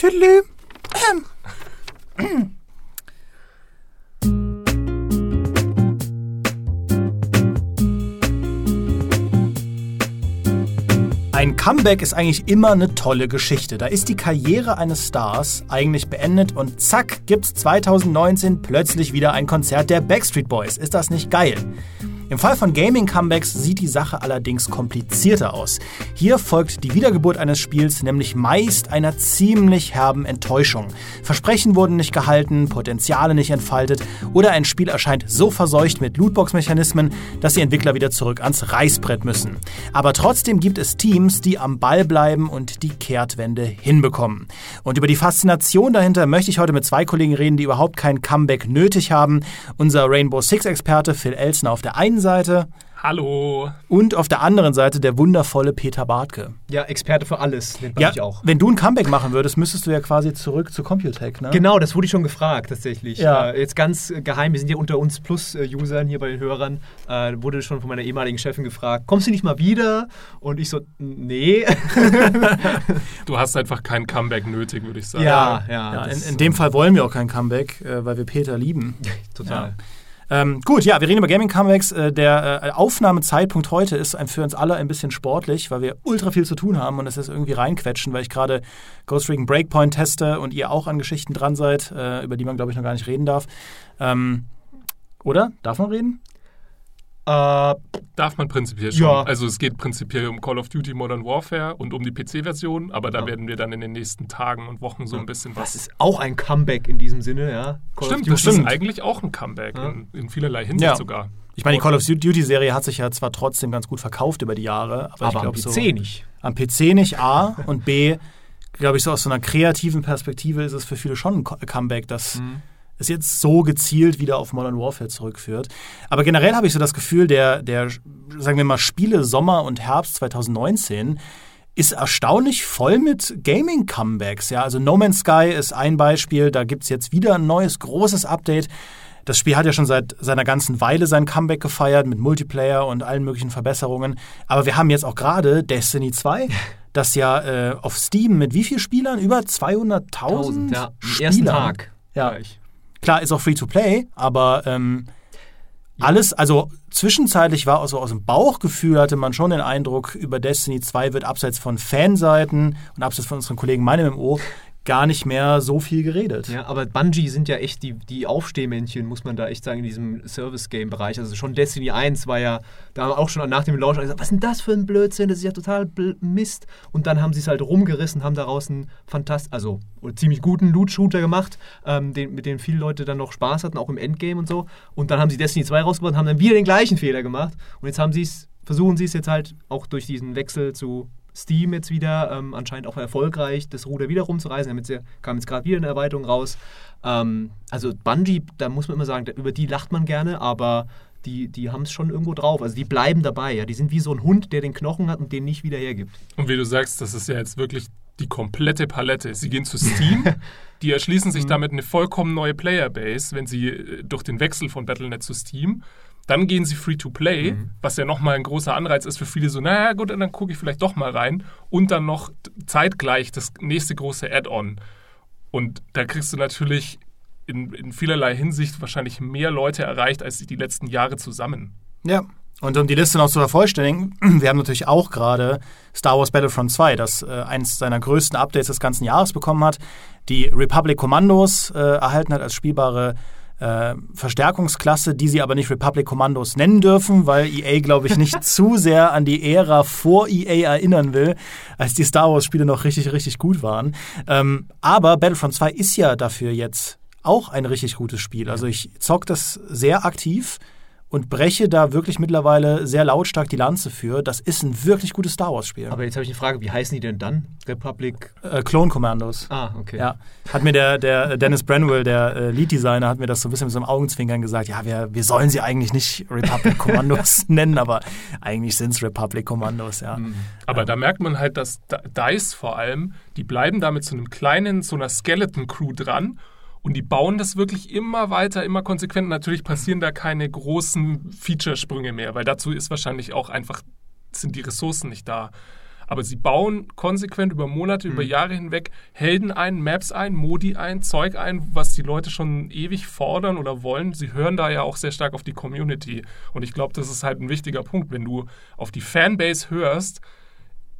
Tüdelü. Ein Comeback ist eigentlich immer eine tolle Geschichte. Da ist die Karriere eines Stars eigentlich beendet und zack gibt's 2019 plötzlich wieder ein Konzert der Backstreet Boys. Ist das nicht geil? Im Fall von Gaming-Comebacks sieht die Sache allerdings komplizierter aus. Hier folgt die Wiedergeburt eines Spiels nämlich meist einer ziemlich herben Enttäuschung. Versprechen wurden nicht gehalten, Potenziale nicht entfaltet oder ein Spiel erscheint so verseucht mit Lootbox-Mechanismen, dass die Entwickler wieder zurück ans Reißbrett müssen. Aber trotzdem gibt es Teams, die am Ball bleiben und die Kehrtwende hinbekommen. Und über die Faszination dahinter möchte ich heute mit zwei Kollegen reden, die überhaupt kein Comeback nötig haben. Unser Rainbow Six-Experte Phil Elsner auf der einen Seite. Hallo. Und auf der anderen Seite der wundervolle Peter Bartke. Ja, Experte für alles, nennt man Ja, mich auch. wenn du ein Comeback machen würdest, müsstest du ja quasi zurück zu Computech, ne? Genau, das wurde ich schon gefragt, tatsächlich. Ja. Äh, jetzt ganz äh, geheim, wir sind ja unter uns Plus-Usern hier bei den Hörern, äh, wurde schon von meiner ehemaligen Chefin gefragt, kommst du nicht mal wieder? Und ich so, nee. Du hast einfach kein Comeback nötig, würde ich sagen. ja, ja. Ja, in, in dem Fall wollen wir auch kein Comeback, äh, weil wir Peter lieben. Total. Ähm, gut, ja, wir reden über Gaming-Comebacks. Äh, der äh, Aufnahmezeitpunkt heute ist ein- für uns alle ein bisschen sportlich, weil wir ultra viel zu tun haben und es ist irgendwie reinquetschen, weil ich gerade Ghost Recon Breakpoint teste und ihr auch an Geschichten dran seid, äh, über die man, glaube ich, noch gar nicht reden darf. Ähm, oder? Darf man reden? Äh, Darf man prinzipiell schon. Ja. Also es geht prinzipiell um Call of Duty Modern Warfare und um die PC-Version, aber da Ja. werden wir dann in den nächsten Tagen und Wochen so ein bisschen das was. ist auch ein Comeback in diesem Sinne, ja. Call of Stimmt, Duty. das stimmt. ist eigentlich auch ein Comeback Ja. in, in vielerlei Hinsicht Ja. sogar. Ich meine, die Call of Duty-Serie hat sich ja zwar trotzdem ganz gut verkauft über die Jahre, aber, aber ich am glaube PC so. nicht. Am PC nicht A und B, glaube ich, so aus so einer kreativen Perspektive ist es für viele schon ein Co- Comeback, das es jetzt so gezielt wieder auf Modern Warfare zurückführt. Aber generell habe ich so das Gefühl, der, der, sagen wir mal, Spiele Sommer und Herbst 2019 ist erstaunlich voll mit Gaming-Comebacks. Ja? Also No Man's Sky ist ein Beispiel, da gibt es jetzt wieder ein neues, großes Update. Das Spiel hat ja schon seit seiner ganzen Weile sein Comeback gefeiert mit Multiplayer und allen möglichen Verbesserungen. Aber wir haben jetzt auch gerade Destiny 2, das ja äh, auf Steam mit wie vielen Spielern? Über 200.000 ja. Am Spielern. ersten Tag. Ja. gleich. Klar, ist auch free to play, aber ähm, alles, also zwischenzeitlich war also aus dem Bauchgefühl hatte man schon den Eindruck, über Destiny 2 wird abseits von Fanseiten und abseits von unseren Kollegen meinem MMO gar nicht mehr so viel geredet. Ja, aber Bungie sind ja echt die, die Aufstehmännchen, muss man da echt sagen, in diesem Service-Game-Bereich. Also schon Destiny 1 war ja, da haben auch schon nach dem Launch gesagt, was ist denn das für ein Blödsinn, das ist ja total Mist. Und dann haben sie es halt rumgerissen, haben daraus einen fantastischen, also oder ziemlich guten Loot-Shooter gemacht, ähm, den, mit dem viele Leute dann noch Spaß hatten, auch im Endgame und so. Und dann haben sie Destiny 2 rausgebracht und haben dann wieder den gleichen Fehler gemacht. Und jetzt haben sie es, versuchen sie es jetzt halt auch durch diesen Wechsel zu Steam jetzt wieder ähm, anscheinend auch erfolgreich, das Ruder wieder rumzureißen. Damit sie, kam jetzt gerade wieder eine Erweiterung raus. Ähm, also Bungie, da muss man immer sagen, über die lacht man gerne, aber die, die haben es schon irgendwo drauf. Also die bleiben dabei. Ja. Die sind wie so ein Hund, der den Knochen hat und den nicht wieder hergibt. Und wie du sagst, das ist ja jetzt wirklich die komplette Palette. Sie gehen zu Steam, die erschließen sich damit eine vollkommen neue Playerbase, wenn sie äh, durch den Wechsel von Battle.net zu Steam. Dann gehen sie free to play, was ja nochmal ein großer Anreiz ist für viele, so, naja, gut, dann gucke ich vielleicht doch mal rein. Und dann noch zeitgleich das nächste große Add-on. Und da kriegst du natürlich in, in vielerlei Hinsicht wahrscheinlich mehr Leute erreicht als die letzten Jahre zusammen. Ja. Und um die Liste noch zu vervollständigen, wir haben natürlich auch gerade Star Wars Battlefront 2, das äh, eins seiner größten Updates des ganzen Jahres bekommen hat, die Republic Kommandos äh, erhalten hat als spielbare äh, Verstärkungsklasse, die sie aber nicht Republic Kommandos nennen dürfen, weil EA, glaube ich, nicht zu sehr an die Ära vor EA erinnern will, als die Star Wars-Spiele noch richtig, richtig gut waren. Ähm, aber Battlefront 2 ist ja dafür jetzt auch ein richtig gutes Spiel. Also ich zock das sehr aktiv und breche da wirklich mittlerweile sehr lautstark die Lanze für. Das ist ein wirklich gutes Star Wars-Spiel. Aber jetzt habe ich eine Frage, wie heißen die denn dann? Republic. Äh, Clone Commandos. Ah, okay. Ja, hat mir der, der Dennis Branwell, der äh, Lead-Designer, hat mir das so ein bisschen mit so einem Augenzwinkern gesagt, ja, wir, wir sollen sie eigentlich nicht Republic Commandos nennen, aber eigentlich sind es Republic Commandos, ja. Aber da merkt man halt, dass DICE vor allem, die bleiben da mit so einem kleinen, so einer Skeleton-Crew dran und die bauen das wirklich immer weiter, immer konsequent. Natürlich passieren da keine großen Featuresprünge mehr, weil dazu ist wahrscheinlich auch einfach, sind die Ressourcen nicht da. Aber sie bauen konsequent über Monate, über Jahre hinweg Helden ein, Maps ein, Modi ein, Zeug ein, was die Leute schon ewig fordern oder wollen. Sie hören da ja auch sehr stark auf die Community. Und ich glaube, das ist halt ein wichtiger Punkt. Wenn du auf die Fanbase hörst,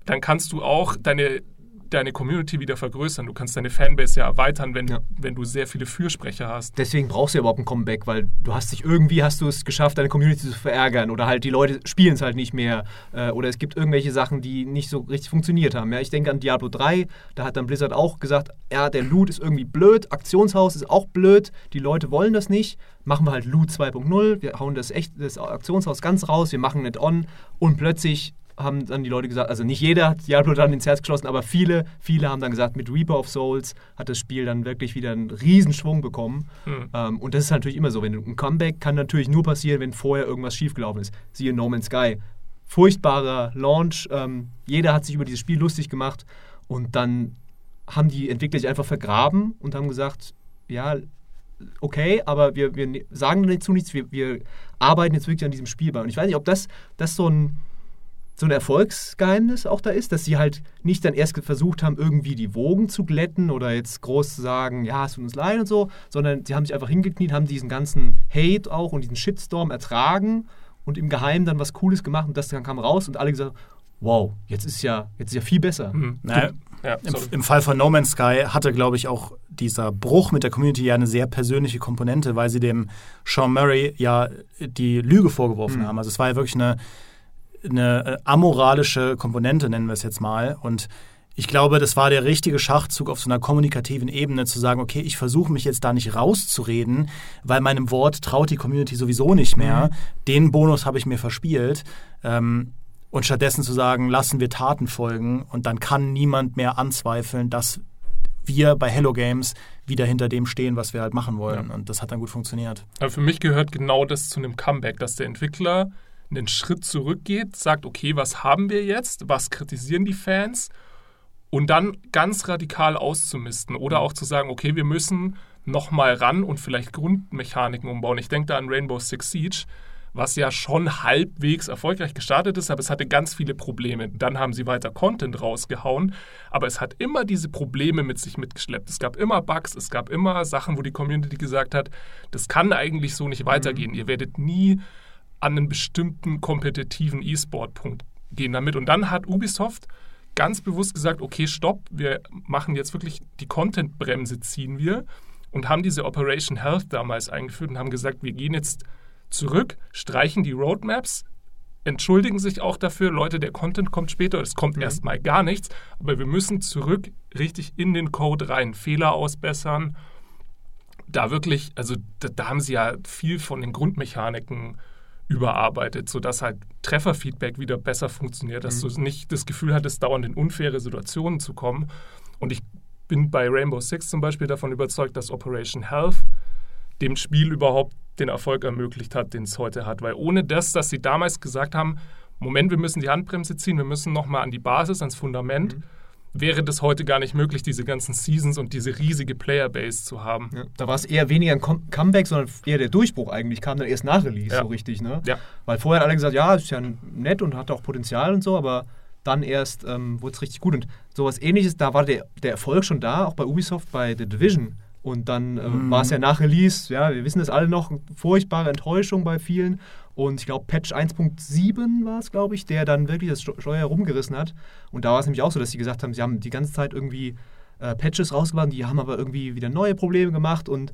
dann kannst du auch deine, deine Community wieder vergrößern. Du kannst deine Fanbase ja erweitern, wenn, Ja. wenn du sehr viele Fürsprecher hast. Deswegen brauchst du ja überhaupt ein Comeback, weil du hast dich irgendwie hast du es geschafft, deine Community zu verärgern oder halt die Leute spielen es halt nicht mehr äh, oder es gibt irgendwelche Sachen, die nicht so richtig funktioniert haben. Ja, ich denke an Diablo 3, da hat dann Blizzard auch gesagt, ja, der Loot ist irgendwie blöd, Aktionshaus ist auch blöd, die Leute wollen das nicht, machen wir halt Loot 2.0, wir hauen das echt das Aktionshaus ganz raus, wir machen nicht on und plötzlich haben dann die Leute gesagt, also nicht jeder hat Diablo dann ins Herz geschlossen, aber viele, viele haben dann gesagt, mit Reaper of Souls hat das Spiel dann wirklich wieder einen Riesenschwung bekommen. Hm. Ähm, und das ist natürlich immer so. Wenn ein Comeback kann natürlich nur passieren, wenn vorher irgendwas schiefgelaufen ist. Siehe No Man's Sky. Furchtbarer Launch. Ähm, jeder hat sich über dieses Spiel lustig gemacht. Und dann haben die Entwickler sich einfach vergraben und haben gesagt, ja, okay, aber wir, wir ne- sagen dazu nichts, wir, wir arbeiten jetzt wirklich an diesem Spiel bei. Und ich weiß nicht, ob das, das so ein so ein Erfolgsgeheimnis auch da ist, dass sie halt nicht dann erst versucht haben, irgendwie die Wogen zu glätten oder jetzt groß zu sagen, ja, es tut uns leid und so, sondern sie haben sich einfach hingekniet, haben diesen ganzen Hate auch und diesen Shitstorm ertragen und im Geheimen dann was Cooles gemacht und das dann kam raus und alle gesagt, wow, jetzt ist ja, jetzt ist ja viel besser. Hm. Naja, Ja, im. Im Fall von No Man's Sky hatte, glaube ich, auch dieser Bruch mit der Community ja eine sehr persönliche Komponente, weil sie dem Sean Murray ja die Lüge vorgeworfen Mhm. haben. Also es war ja wirklich eine, eine äh, amoralische Komponente, nennen wir es jetzt mal. Und ich glaube, das war der richtige Schachzug auf so einer kommunikativen Ebene, zu sagen, okay, ich versuche mich jetzt da nicht rauszureden, weil meinem Wort traut die Community sowieso nicht mehr. Den Bonus habe ich mir verspielt. Ähm, und stattdessen zu sagen, lassen wir Taten folgen und dann kann niemand mehr anzweifeln, dass wir bei Hello Games wieder hinter dem stehen, was wir halt machen wollen. Ja. Und das hat dann gut funktioniert. Aber für mich gehört genau das zu einem Comeback, dass der Entwickler einen Schritt zurückgeht, sagt, okay, was haben wir jetzt? Was kritisieren die Fans? Und dann ganz radikal auszumisten oder auch zu sagen, okay, wir müssen nochmal ran und vielleicht Grundmechaniken umbauen. Ich denke da an Rainbow Six Siege, was ja schon halbwegs erfolgreich gestartet ist, aber es hatte ganz viele Probleme. Dann haben sie weiter Content rausgehauen, aber es hat immer diese Probleme mit sich mitgeschleppt. Es gab immer Bugs, es gab immer Sachen, wo die Community gesagt hat, das kann eigentlich so nicht weitergehen. Ihr werdet nie an einen bestimmten kompetitiven E-Sport-Punkt gehen damit. Und dann hat Ubisoft ganz bewusst gesagt, okay, stopp, wir machen jetzt wirklich die Content-Bremse ziehen wir und haben diese Operation Health damals eingeführt und haben gesagt, wir gehen jetzt zurück, streichen die Roadmaps, entschuldigen sich auch dafür, Leute, der Content kommt später, es kommt erstmal gar nichts, aber wir müssen zurück richtig in den Code rein, Fehler ausbessern, da wirklich, also da, da haben sie ja viel von den Grundmechaniken überarbeitet, sodass halt Trefferfeedback wieder besser funktioniert, dass du nicht das Gefühl hattest, dauernd in unfaire Situationen zu kommen. Und ich bin bei Rainbow Six zum Beispiel davon überzeugt, dass Operation Health dem Spiel überhaupt den Erfolg ermöglicht hat, den es heute hat. Weil ohne das, dass sie damals gesagt haben, Moment, wir müssen die Handbremse ziehen, wir müssen nochmal an die Basis, ans Fundament, wäre das heute gar nicht möglich, diese ganzen Seasons und diese riesige Playerbase zu haben. Ja, da war es eher weniger ein Com Comeback, sondern eher der Durchbruch eigentlich, kam dann erst nach Release Ja. so richtig. Ne? Ja. Weil vorher hat alle gesagt, ja, ist ja nett und hat auch Potenzial und so, aber dann erst ähm, wurde es richtig gut. Und sowas ähnliches, da war der, der Erfolg schon da, auch bei Ubisoft, bei The Division. Und dann äh, war es ja nach Release, ja, wir wissen das alle noch, furchtbare Enttäuschung bei vielen. Und ich glaube, Patch 1.7 war es, glaube ich, der dann wirklich das Steu- Steuer rumgerissen hat. Und da war es nämlich auch so, dass sie gesagt haben, sie haben die ganze Zeit irgendwie äh, Patches rausgebracht, die haben aber irgendwie wieder neue Probleme gemacht und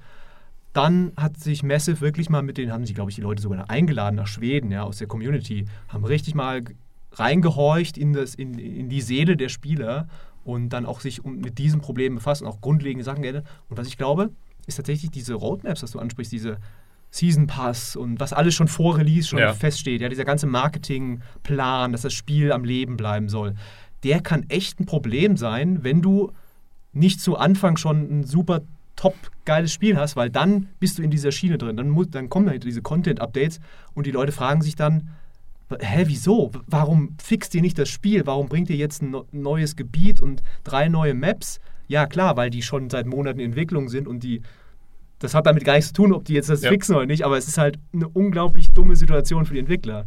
dann hat sich Massive wirklich mal mit denen, haben sie, glaube ich, die Leute sogar eingeladen nach Schweden, ja, aus der Community, haben richtig mal reingehorcht in, das, in, in die Seele der Spieler und dann auch sich mit diesen Problemen befasst und auch grundlegende Sachen geändert. Und was ich glaube, ist tatsächlich diese Roadmaps, was du ansprichst, diese Season Pass und was alles schon vor Release schon Ja. feststeht, ja, dieser ganze Marketingplan, dass das Spiel am Leben bleiben soll, der kann echt ein Problem sein, wenn du nicht zu Anfang schon ein super top geiles Spiel hast, weil dann bist du in dieser Schiene drin. Dann, muss, dann kommen halt diese Content-Updates und die Leute fragen sich dann, hä, wieso? Warum fixt ihr nicht das Spiel? Warum bringt ihr jetzt ein neues Gebiet und drei neue Maps? Ja, klar, weil die schon seit Monaten in Entwicklung sind und die. Das hat damit gar nichts zu tun, ob die jetzt das Ja. fixen oder nicht, aber es ist halt eine unglaublich dumme Situation für die Entwickler.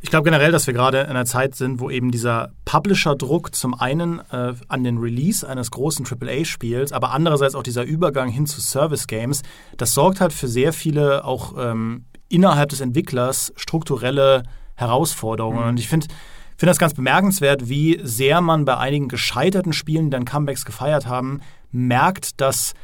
Ich glaube generell, dass wir gerade in einer Zeit sind, wo eben dieser Publisher-Druck zum einen äh, an den Release eines großen AAA-Spiels, aber andererseits auch dieser Übergang hin zu Service-Games, das sorgt halt für sehr viele auch ähm, innerhalb des Entwicklers strukturelle Herausforderungen. Mhm. Und ich finde finde das ganz bemerkenswert, wie sehr man bei einigen gescheiterten Spielen, die dann Comebacks gefeiert haben, merkt, dass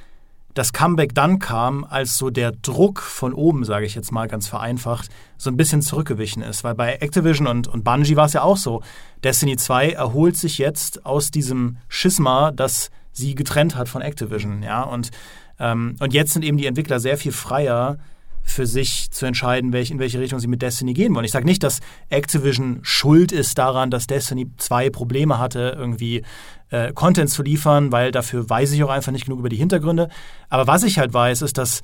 das Comeback dann kam, als so der Druck von oben, sage ich jetzt mal ganz vereinfacht, so ein bisschen zurückgewichen ist. Weil bei Activision und, und Bungie war es ja auch so. Destiny 2 erholt sich jetzt aus diesem Schisma, das sie getrennt hat von Activision. Ja? Und, ähm, und jetzt sind eben die Entwickler sehr viel freier, für sich zu entscheiden, welch, in welche Richtung sie mit Destiny gehen wollen. Ich sage nicht, dass Activision schuld ist daran, dass Destiny 2 Probleme hatte, irgendwie äh, Content zu liefern, weil dafür weiß ich auch einfach nicht genug über die Hintergründe. Aber was ich halt weiß, ist, dass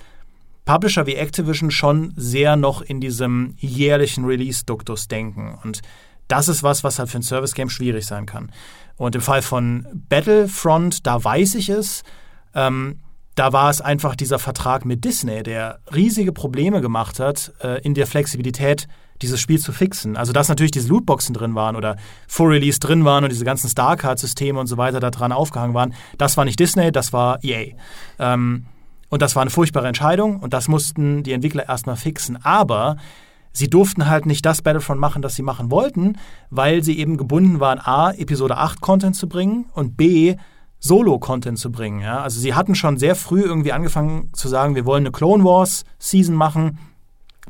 Publisher wie Activision schon sehr noch in diesem jährlichen Release-Duktus denken. Und das ist was, was halt für ein Service-Game schwierig sein kann. Und im Fall von Battlefront, da weiß ich es. Ähm, da war es einfach dieser Vertrag mit Disney, der riesige Probleme gemacht hat, äh, in der Flexibilität dieses Spiel zu fixen. Also dass natürlich diese Lootboxen drin waren oder Full Release drin waren und diese ganzen Starcard-Systeme und so weiter da dran aufgehangen waren, das war nicht Disney, das war EA. Ähm, und das war eine furchtbare Entscheidung und das mussten die Entwickler erstmal fixen. Aber sie durften halt nicht das Battlefront machen, das sie machen wollten, weil sie eben gebunden waren, A, Episode 8 Content zu bringen und B, Solo-Content zu bringen. Ja? Also sie hatten schon sehr früh irgendwie angefangen zu sagen, wir wollen eine Clone Wars-Season machen,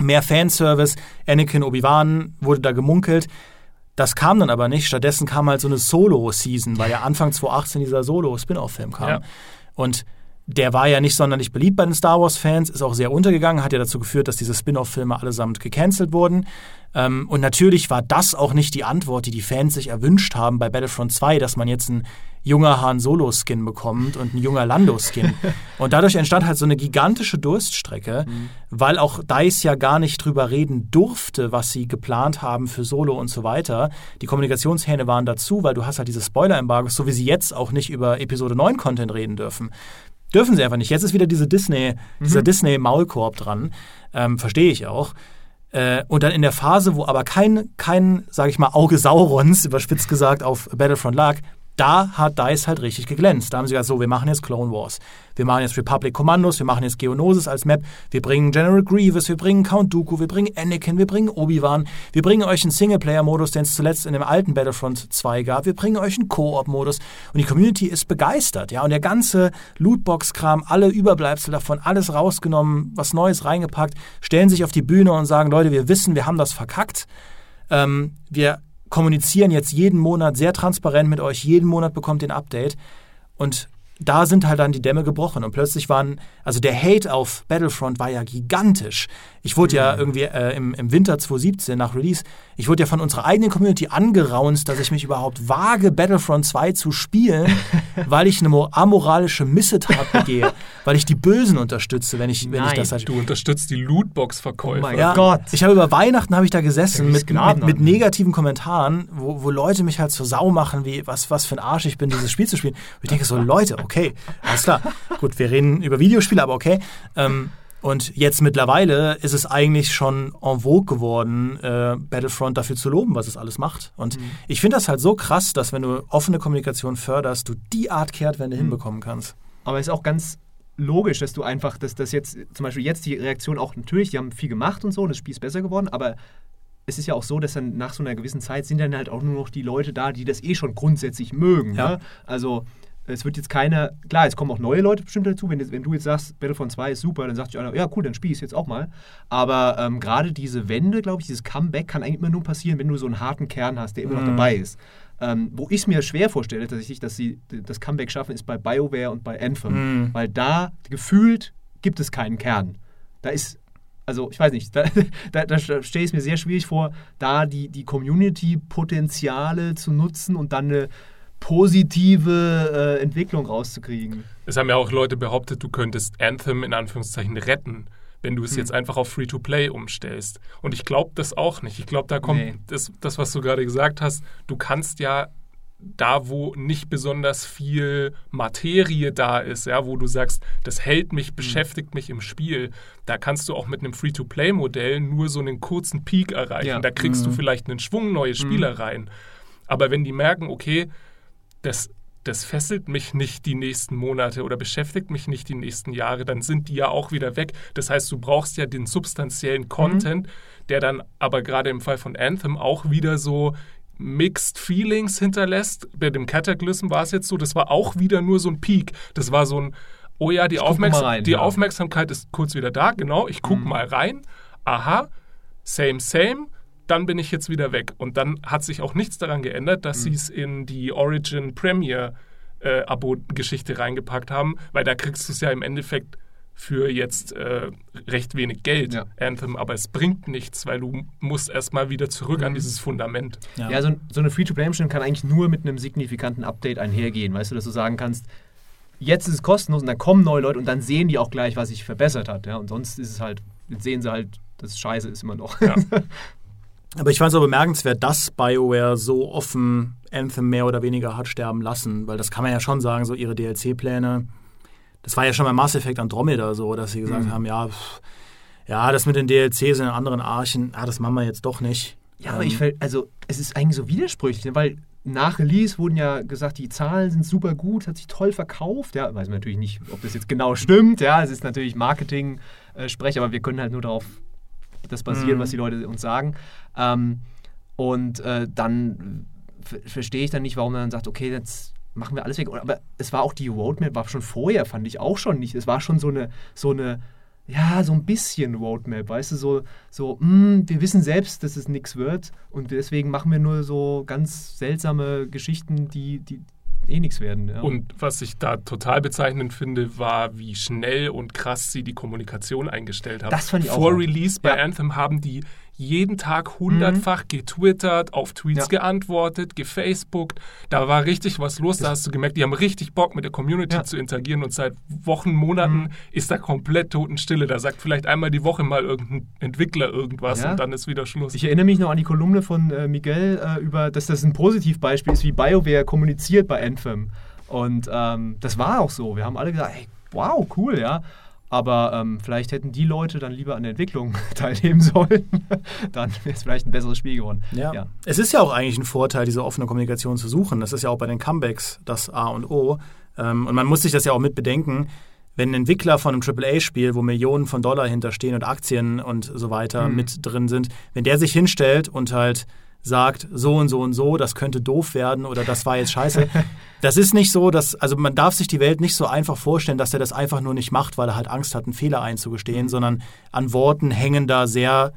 mehr Fanservice, Anakin Obi-Wan wurde da gemunkelt. Das kam dann aber nicht. Stattdessen kam halt so eine Solo-Season, weil ja Anfang 2018 dieser Solo-Spin-Off-Film kam. Ja. Und der war ja nicht sonderlich beliebt bei den Star Wars-Fans, ist auch sehr untergegangen, hat ja dazu geführt, dass diese Spin-off-Filme allesamt gecancelt wurden. Ähm, und natürlich war das auch nicht die Antwort, die die Fans sich erwünscht haben bei Battlefront 2, dass man jetzt einen junger Han Solo-Skin bekommt und ein junger Lando-Skin. und dadurch entstand halt so eine gigantische Durststrecke, mhm. weil auch DICE ja gar nicht drüber reden durfte, was sie geplant haben für Solo und so weiter. Die Kommunikationshähne waren dazu, weil du hast halt diese Spoiler-Embargos, so wie sie jetzt auch nicht über Episode 9 Content reden dürfen. Dürfen sie einfach nicht. Jetzt ist wieder diese Disney, mhm. dieser Disney-Maulkorb dran. Ähm, Verstehe ich auch. Äh, und dann in der Phase, wo aber kein, kein, sage ich mal, Auge Saurons, überspitzt gesagt, auf Battlefront lag, da hat DICE halt richtig geglänzt. Da haben sie gesagt, so, wir machen jetzt Clone Wars. Wir machen jetzt Republic Commandos, wir machen jetzt Geonosis als Map, wir bringen General Grievous, wir bringen Count Dooku, wir bringen Anakin, wir bringen Obi-Wan, wir bringen euch einen Singleplayer-Modus, den es zuletzt in dem alten Battlefront 2 gab, wir bringen euch einen Koop-Modus. Und die Community ist begeistert, ja, und der ganze Lootbox-Kram, alle Überbleibsel davon, alles rausgenommen, was Neues reingepackt, stellen sich auf die Bühne und sagen, Leute, wir wissen, wir haben das verkackt, ähm, wir kommunizieren jetzt jeden Monat sehr transparent mit euch. Jeden Monat bekommt ihr ein Update. Und da sind halt dann die Dämme gebrochen und plötzlich waren, also der Hate auf Battlefront war ja gigantisch. Ich wurde mhm. ja irgendwie äh, im, im Winter 2017 nach Release, ich wurde ja von unserer eigenen Community angeraunzt, dass ich mich überhaupt wage, Battlefront 2 zu spielen, weil ich eine amoralische Missetat begehe, weil ich die Bösen unterstütze, wenn ich, wenn ich das halt. Du unterstützt die Lootbox-Verkäufer. Oh mein ja, Gott. Ich habe über Weihnachten habe ich da gesessen mit, mit, mit, negativen Kommentaren, wo, wo Leute mich halt zur Sau machen, wie was, was für ein Arsch ich bin, dieses Spiel zu spielen. Und ich denke so, Leute, okay okay, alles klar. Gut, wir reden über Videospiele, aber okay. Ähm, und jetzt mittlerweile ist es eigentlich schon en vogue geworden, äh, Battlefront dafür zu loben, was es alles macht. Und mhm. ich finde das halt so krass, dass wenn du offene Kommunikation förderst, du die Art Kehrtwende mhm. hinbekommen kannst. Aber es ist auch ganz logisch, dass du einfach, dass das jetzt, zum Beispiel jetzt die Reaktion auch natürlich, die haben viel gemacht und so und das Spiel ist besser geworden, aber es ist ja auch so, dass dann nach so einer gewissen Zeit sind dann halt auch nur noch die Leute da, die das eh schon grundsätzlich mögen. Ja. Ne? Also es wird jetzt keiner, klar, es kommen auch neue Leute bestimmt dazu. Wenn, wenn du jetzt sagst, Battlefront 2 ist super, dann sagt sich einer, ja cool, dann spiel ich es jetzt auch mal. Aber ähm, gerade diese Wende, glaube ich, dieses Comeback kann eigentlich immer nur passieren, wenn du so einen harten Kern hast, der immer mhm. noch dabei ist. Ähm, wo ich es mir schwer vorstelle, tatsächlich, dass sie das Comeback schaffen, ist bei BioWare und bei Anthem. Mhm. Weil da gefühlt gibt es keinen Kern. Da ist also ich weiß nicht, da, da, da stelle ich es mir sehr schwierig vor, da die, die Community-Potenziale zu nutzen und dann eine positive äh, Entwicklung rauszukriegen. Es haben ja auch Leute behauptet, du könntest Anthem in Anführungszeichen retten, wenn du es hm. jetzt einfach auf Free-to-Play umstellst. Und ich glaube das auch nicht. Ich glaube, da kommt nee. das, das, was du gerade gesagt hast, du kannst ja da, wo nicht besonders viel Materie da ist, ja, wo du sagst, das hält mich, beschäftigt mich im Spiel, da kannst du auch mit einem Free-to-Play-Modell nur so einen kurzen Peak erreichen. Ja. Da kriegst du Mhm. vielleicht einen Schwung neue Spieler rein. Aber wenn die merken, okay, das, das fesselt mich nicht die nächsten Monate oder beschäftigt mich nicht die nächsten Jahre, dann sind die ja auch wieder weg. Das heißt, du brauchst ja den substanziellen Content, der dann aber gerade im Fall von Anthem auch wieder so Mixed Feelings hinterlässt. Bei dem Cataclysm war es jetzt so, das war auch wieder nur so ein Peak. Das war so ein, oh ja, die, guck Aufmerksam rein, die ja. Aufmerksamkeit ist kurz wieder da, genau, ich gucke mal rein, aha, same, same, dann bin ich jetzt wieder weg. Und dann hat sich auch nichts daran geändert, dass sie es in die Origin Premier äh, Abo-Geschichte reingepackt haben, weil da kriegst du es ja im Endeffekt für jetzt äh, recht wenig Geld, Ja. Anthem, aber es bringt nichts, weil du musst erstmal wieder zurück an dieses Fundament. Ja. Ja, so, so eine Free-to-Play-Mission kann eigentlich nur mit einem signifikanten Update einhergehen. Weißt du, dass du sagen kannst, jetzt ist es kostenlos und dann kommen neue Leute und dann sehen die auch gleich, was sich verbessert hat. Ja? Und sonst ist es halt, jetzt sehen sie halt, das Scheiße ist immer noch. Ja. Aber ich fand es so bemerkenswert, dass BioWare so offen Anthem mehr oder weniger hat sterben lassen, weil das kann man ja schon sagen, so ihre DLC-Pläne. Das war ja schon bei Mass Effect Andromeda so, dass sie gesagt haben, ja, pff, ja, das mit den DLCs in den anderen Archen, ah, das machen wir jetzt doch nicht. Ja, aber Ähm, ich fäll- also es ist eigentlich so widersprüchlich, ne? weil nach Release wurden ja gesagt, die Zahlen sind super gut, hat sich toll verkauft. Ja, weiß man natürlich nicht, ob das jetzt genau stimmt. Ja, es ist natürlich Marketing-Sprech, aber wir können halt nur darauf das basieren, Mhm. was die Leute uns sagen. Ähm, und äh, dann ver- verstehe ich dann nicht, warum man dann sagt, okay, jetzt machen wir alles weg. Aber es war auch die Roadmap, war schon vorher, fand ich auch schon nicht. Es war schon so eine, so eine, ja, so ein bisschen Roadmap, weißt du, so, so mh, wir wissen selbst, dass es nichts wird und deswegen machen wir nur so ganz seltsame Geschichten, die, die eh nichts werden. Ja. Und was ich da total bezeichnend finde, war, wie schnell und krass sie die Kommunikation eingestellt haben. Das fand ich auch Vor. Release bei Ja. Anthem haben die jeden Tag hundertfach getwittert, auf Tweets Ja. geantwortet, gefacebookt. Da war richtig was los. Da hast du gemerkt, die haben richtig Bock mit der Community Ja. zu interagieren und seit Wochen, Monaten Mhm. ist da komplett Totenstille. Da sagt vielleicht einmal die Woche mal irgendein Entwickler irgendwas Ja. und dann ist wieder Schluss. Ich erinnere mich noch an die Kolumne von äh, Miguel äh, über, dass das ein Positivbeispiel ist, wie BioWare kommuniziert bei Anthem. Und ähm, das war auch so. Wir haben alle gesagt, hey, wow, cool, ja. Aber ähm, vielleicht hätten die Leute dann lieber an der Entwicklung teilnehmen sollen. dann wäre es vielleicht ein besseres Spiel geworden. Ja. Ja. Es ist ja auch eigentlich ein Vorteil, diese offene Kommunikation zu suchen. Das ist ja auch bei den Comebacks das A und O. Ähm, und man muss sich das ja auch mit bedenken, wenn ein Entwickler von einem AAA-Spiel, wo Millionen von Dollar hinterstehen und Aktien und so weiter Mhm. mit drin sind, wenn der sich hinstellt und halt sagt, so und so und so, das könnte doof werden oder das war jetzt scheiße. Das ist nicht so, dass, also man darf sich die Welt nicht so einfach vorstellen, dass er das einfach nur nicht macht, weil er halt Angst hat, einen Fehler einzugestehen, sondern an Worten hängen da sehr,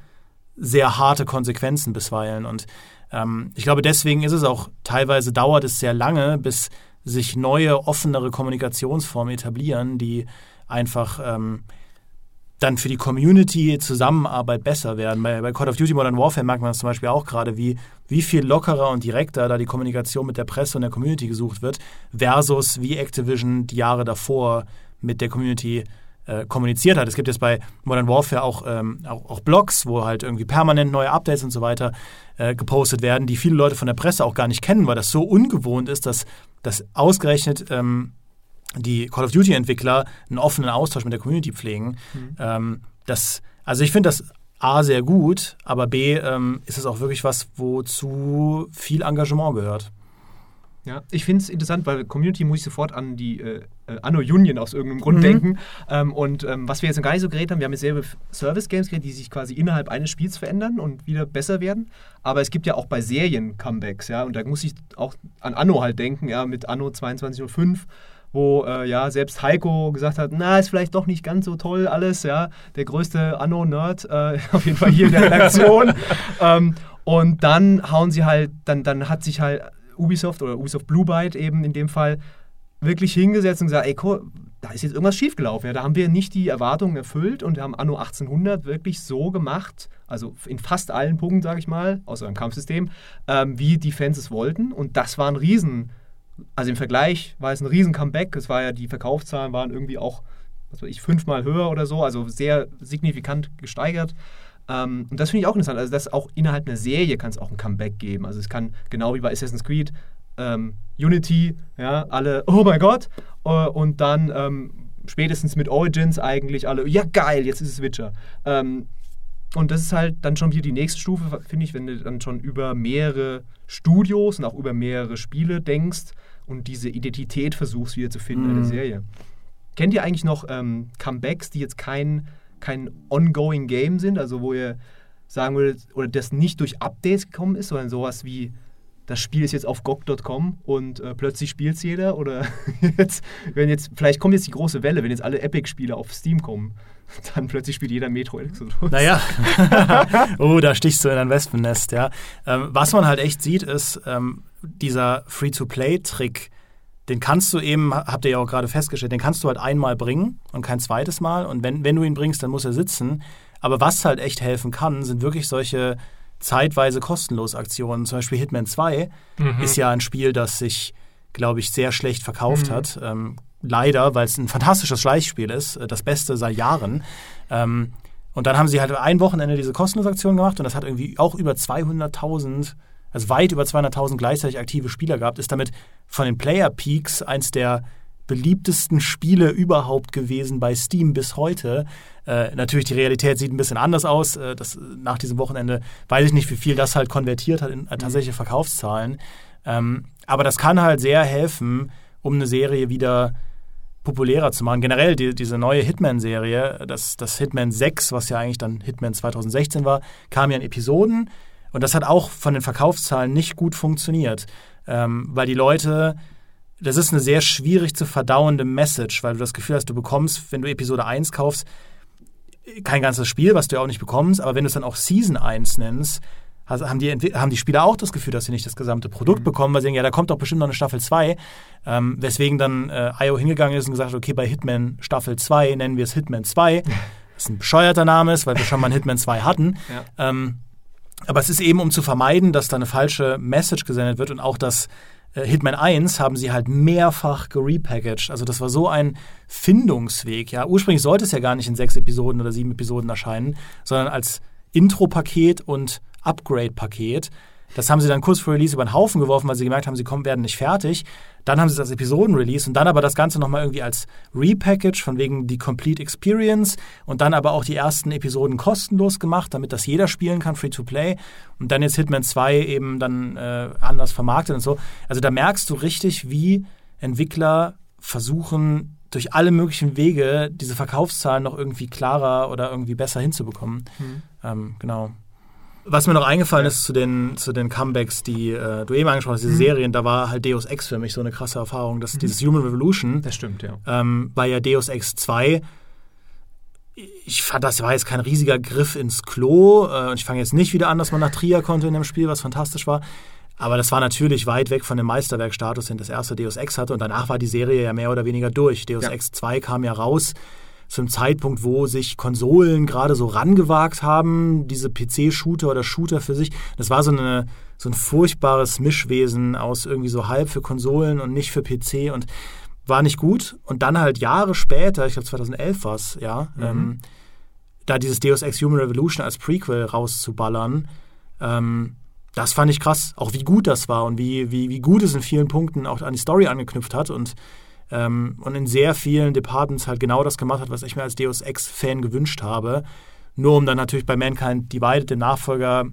sehr harte Konsequenzen bisweilen. Und ähm, ich glaube, deswegen ist es auch, teilweise dauert es sehr lange, bis sich neue, offenere Kommunikationsformen etablieren, die einfach ähm, dann für die Community Zusammenarbeit besser werden. Bei, bei Call of Duty Modern Warfare merkt man das zum Beispiel auch gerade, wie, wie viel lockerer und direkter da die Kommunikation mit der Presse und der Community gesucht wird, versus wie Activision die Jahre davor mit der Community äh, kommuniziert hat. Es gibt jetzt bei Modern Warfare auch, ähm, auch, auch Blogs, wo halt irgendwie permanent neue Updates und so weiter äh, gepostet werden, die viele Leute von der Presse auch gar nicht kennen, weil das so ungewohnt ist, dass, dass ausgerechnet ähm, die Call of Duty-Entwickler einen offenen Austausch mit der Community pflegen. Ähm, das, also ich finde das A sehr gut, aber B ähm, ist es auch wirklich was, wozu viel Engagement gehört. Ja, ich finde es interessant, weil Community muss ich sofort an die äh, äh, Anno Union aus irgendeinem Grund Mhm. denken. Ähm, und ähm, was wir jetzt noch gar nicht so geredet haben, wir haben jetzt selber Service-Games geredet, die sich quasi innerhalb eines Spiels verändern und wieder besser werden. Aber es gibt ja auch bei Serien Comebacks, ja, und da muss ich auch an Anno halt denken, ja, mit Anno 2205 wo äh, ja selbst Heiko gesagt hat, na, ist vielleicht doch nicht ganz so toll alles, ja, der größte Anno-Nerd, äh, auf jeden Fall hier in der Redaktion. ähm, und dann hauen sie halt, dann, dann hat sich halt Ubisoft oder Ubisoft Blue Byte eben in dem Fall wirklich hingesetzt und gesagt, ey, cool, da ist jetzt irgendwas schiefgelaufen. Ja, da haben wir nicht die Erwartungen erfüllt und wir haben Anno 1800 wirklich so gemacht, also in fast allen Punkten, sage ich mal, außer im Kampfsystem, ähm, wie die Fans es wollten. Und das war ein Riesen, also im Vergleich war es ein riesen Comeback. Es war ja, die Verkaufszahlen waren irgendwie auch, was weiß ich, fünfmal höher oder so, also sehr signifikant gesteigert. Ähm, und das finde ich auch interessant. Also, dass auch innerhalb einer Serie kann es auch ein Comeback geben. Also, es kann genau wie bei Assassin's Creed ähm, Unity, ja, alle, oh mein Gott, äh, und dann ähm, spätestens mit Origins eigentlich alle, ja geil, jetzt ist es Witcher. Ähm, und das ist halt dann schon wieder die nächste Stufe, finde ich, wenn du dann schon über mehrere Studios und auch über mehrere Spiele denkst und diese Identität versuchst wieder zu finden in der Mhm. Serie. Kennt ihr eigentlich noch ähm, Comebacks, die jetzt kein, kein ongoing Game sind, also wo ihr sagen würdet, oder das nicht durch Updates gekommen ist, sondern sowas wie, das Spiel ist jetzt auf GOG.com und äh, plötzlich spielt es jeder? Oder jetzt, wenn jetzt, vielleicht kommt jetzt die große Welle, wenn jetzt alle Epic-Spiele auf Steam kommen, dann plötzlich spielt jeder Metro Exodus. Naja, oh, da stichst du in ein Wespennest, ja. Ähm, was man halt echt sieht, ist ähm, dieser Free-to-Play-Trick, den kannst du eben, habt ihr ja auch gerade festgestellt, den kannst du halt einmal bringen und kein zweites Mal. Und wenn, wenn du ihn bringst, dann muss er sitzen. Aber was halt echt helfen kann, sind wirklich solche zeitweise kostenlos Aktionen. Zum Beispiel Hitman 2 ist ja ein Spiel, das sich, glaube ich, sehr schlecht verkauft hat. Ähm, leider, weil es ein fantastisches Schleichspiel ist, äh, das Beste seit Jahren. Ähm, und dann haben sie halt ein Wochenende diese kostenlose Aktion gemacht und das hat irgendwie auch über 200.000, also weit über 200.000 gleichzeitig aktive Spieler gehabt, ist damit von den Player Peaks eins der beliebtesten Spiele überhaupt gewesen bei Steam bis heute. Äh, natürlich, die Realität sieht ein bisschen anders aus. Äh, das, nach diesem Wochenende weiß ich nicht, wie viel das halt konvertiert hat in äh, tatsächliche Verkaufszahlen. Ähm, aber das kann halt sehr helfen, um eine Serie wieder populärer zu machen. Generell die, diese neue Hitman-Serie, das, das Hitman 6, was ja eigentlich dann Hitman 2016 war, kam ja in Episoden und das hat auch von den Verkaufszahlen nicht gut funktioniert, ähm, weil die Leute, das ist eine sehr schwierig zu verdauende Message, weil du das Gefühl hast, du bekommst, wenn du Episode 1 kaufst, kein ganzes Spiel, was du ja auch nicht bekommst, aber wenn du es dann auch Season 1 nennst, also haben, die, haben die Spieler auch das Gefühl, dass sie nicht das gesamte Produkt bekommen, weil sie denken, ja, da kommt doch bestimmt noch eine Staffel 2. Ähm, weswegen dann äh, IO hingegangen ist und gesagt hat, okay, bei Hitman Staffel 2 nennen wir es Hitman 2. Was ein bescheuerter Name ist, weil wir schon mal einen Hitman 2 hatten. Ja. Ähm, aber es ist eben, um zu vermeiden, dass da eine falsche Message gesendet wird und auch das äh, Hitman 1 haben sie halt mehrfach gerepackaged. Also das war so ein Findungsweg. Ja, ursprünglich sollte es ja gar nicht in sechs Episoden oder sieben Episoden erscheinen, sondern als Intro-Paket und Upgrade-Paket. Das haben sie dann kurz vor Release über den Haufen geworfen, weil sie gemerkt haben, sie kommen, werden nicht fertig. Dann haben sie das Episoden-Release und dann aber das Ganze nochmal irgendwie als Repackage von wegen die Complete Experience und dann aber auch die ersten Episoden kostenlos gemacht, damit das jeder spielen kann, free to play. Und dann jetzt Hitman 2 eben dann äh, anders vermarktet und so. Also da merkst du richtig, wie Entwickler versuchen, durch alle möglichen Wege diese Verkaufszahlen noch irgendwie klarer oder irgendwie besser hinzubekommen. Ähm, genau. Was mir noch eingefallen ist zu den, zu den Comebacks, die äh, du eben angesprochen hast, diese Serien, da war halt Deus Ex für mich so eine krasse Erfahrung. dass Dieses Human Revolution Das stimmt, ja. ähm, war ja Deus Ex 2. Ich fand, das war jetzt kein riesiger Griff ins Klo. Äh, und ich fange jetzt nicht wieder an, dass man nach Trier konnte in dem Spiel, was fantastisch war. Aber das war natürlich weit weg von dem Meisterwerkstatus, den das erste Deus Ex hatte. Und danach war die Serie ja mehr oder weniger durch. Deus Ja. Ex 2 kam ja raus zum Zeitpunkt, wo sich Konsolen gerade so rangewagt haben, diese PC-Shooter oder Shooter für sich. Das war so, eine, so ein furchtbares Mischwesen aus irgendwie so halb für Konsolen und nicht für PC und war nicht gut. Und dann halt Jahre später, ich glaube 2011 war es, ja, ähm, da dieses Deus Ex Human Revolution als Prequel rauszuballern, ähm, das fand ich krass. Auch wie gut das war und wie, wie, wie gut es in vielen Punkten auch an die Story angeknüpft hat und, ähm, und in sehr vielen Departments halt genau das gemacht hat, was ich mir als Deus Ex-Fan gewünscht habe. Nur um dann natürlich bei Mankind Divided, dem Nachfolger,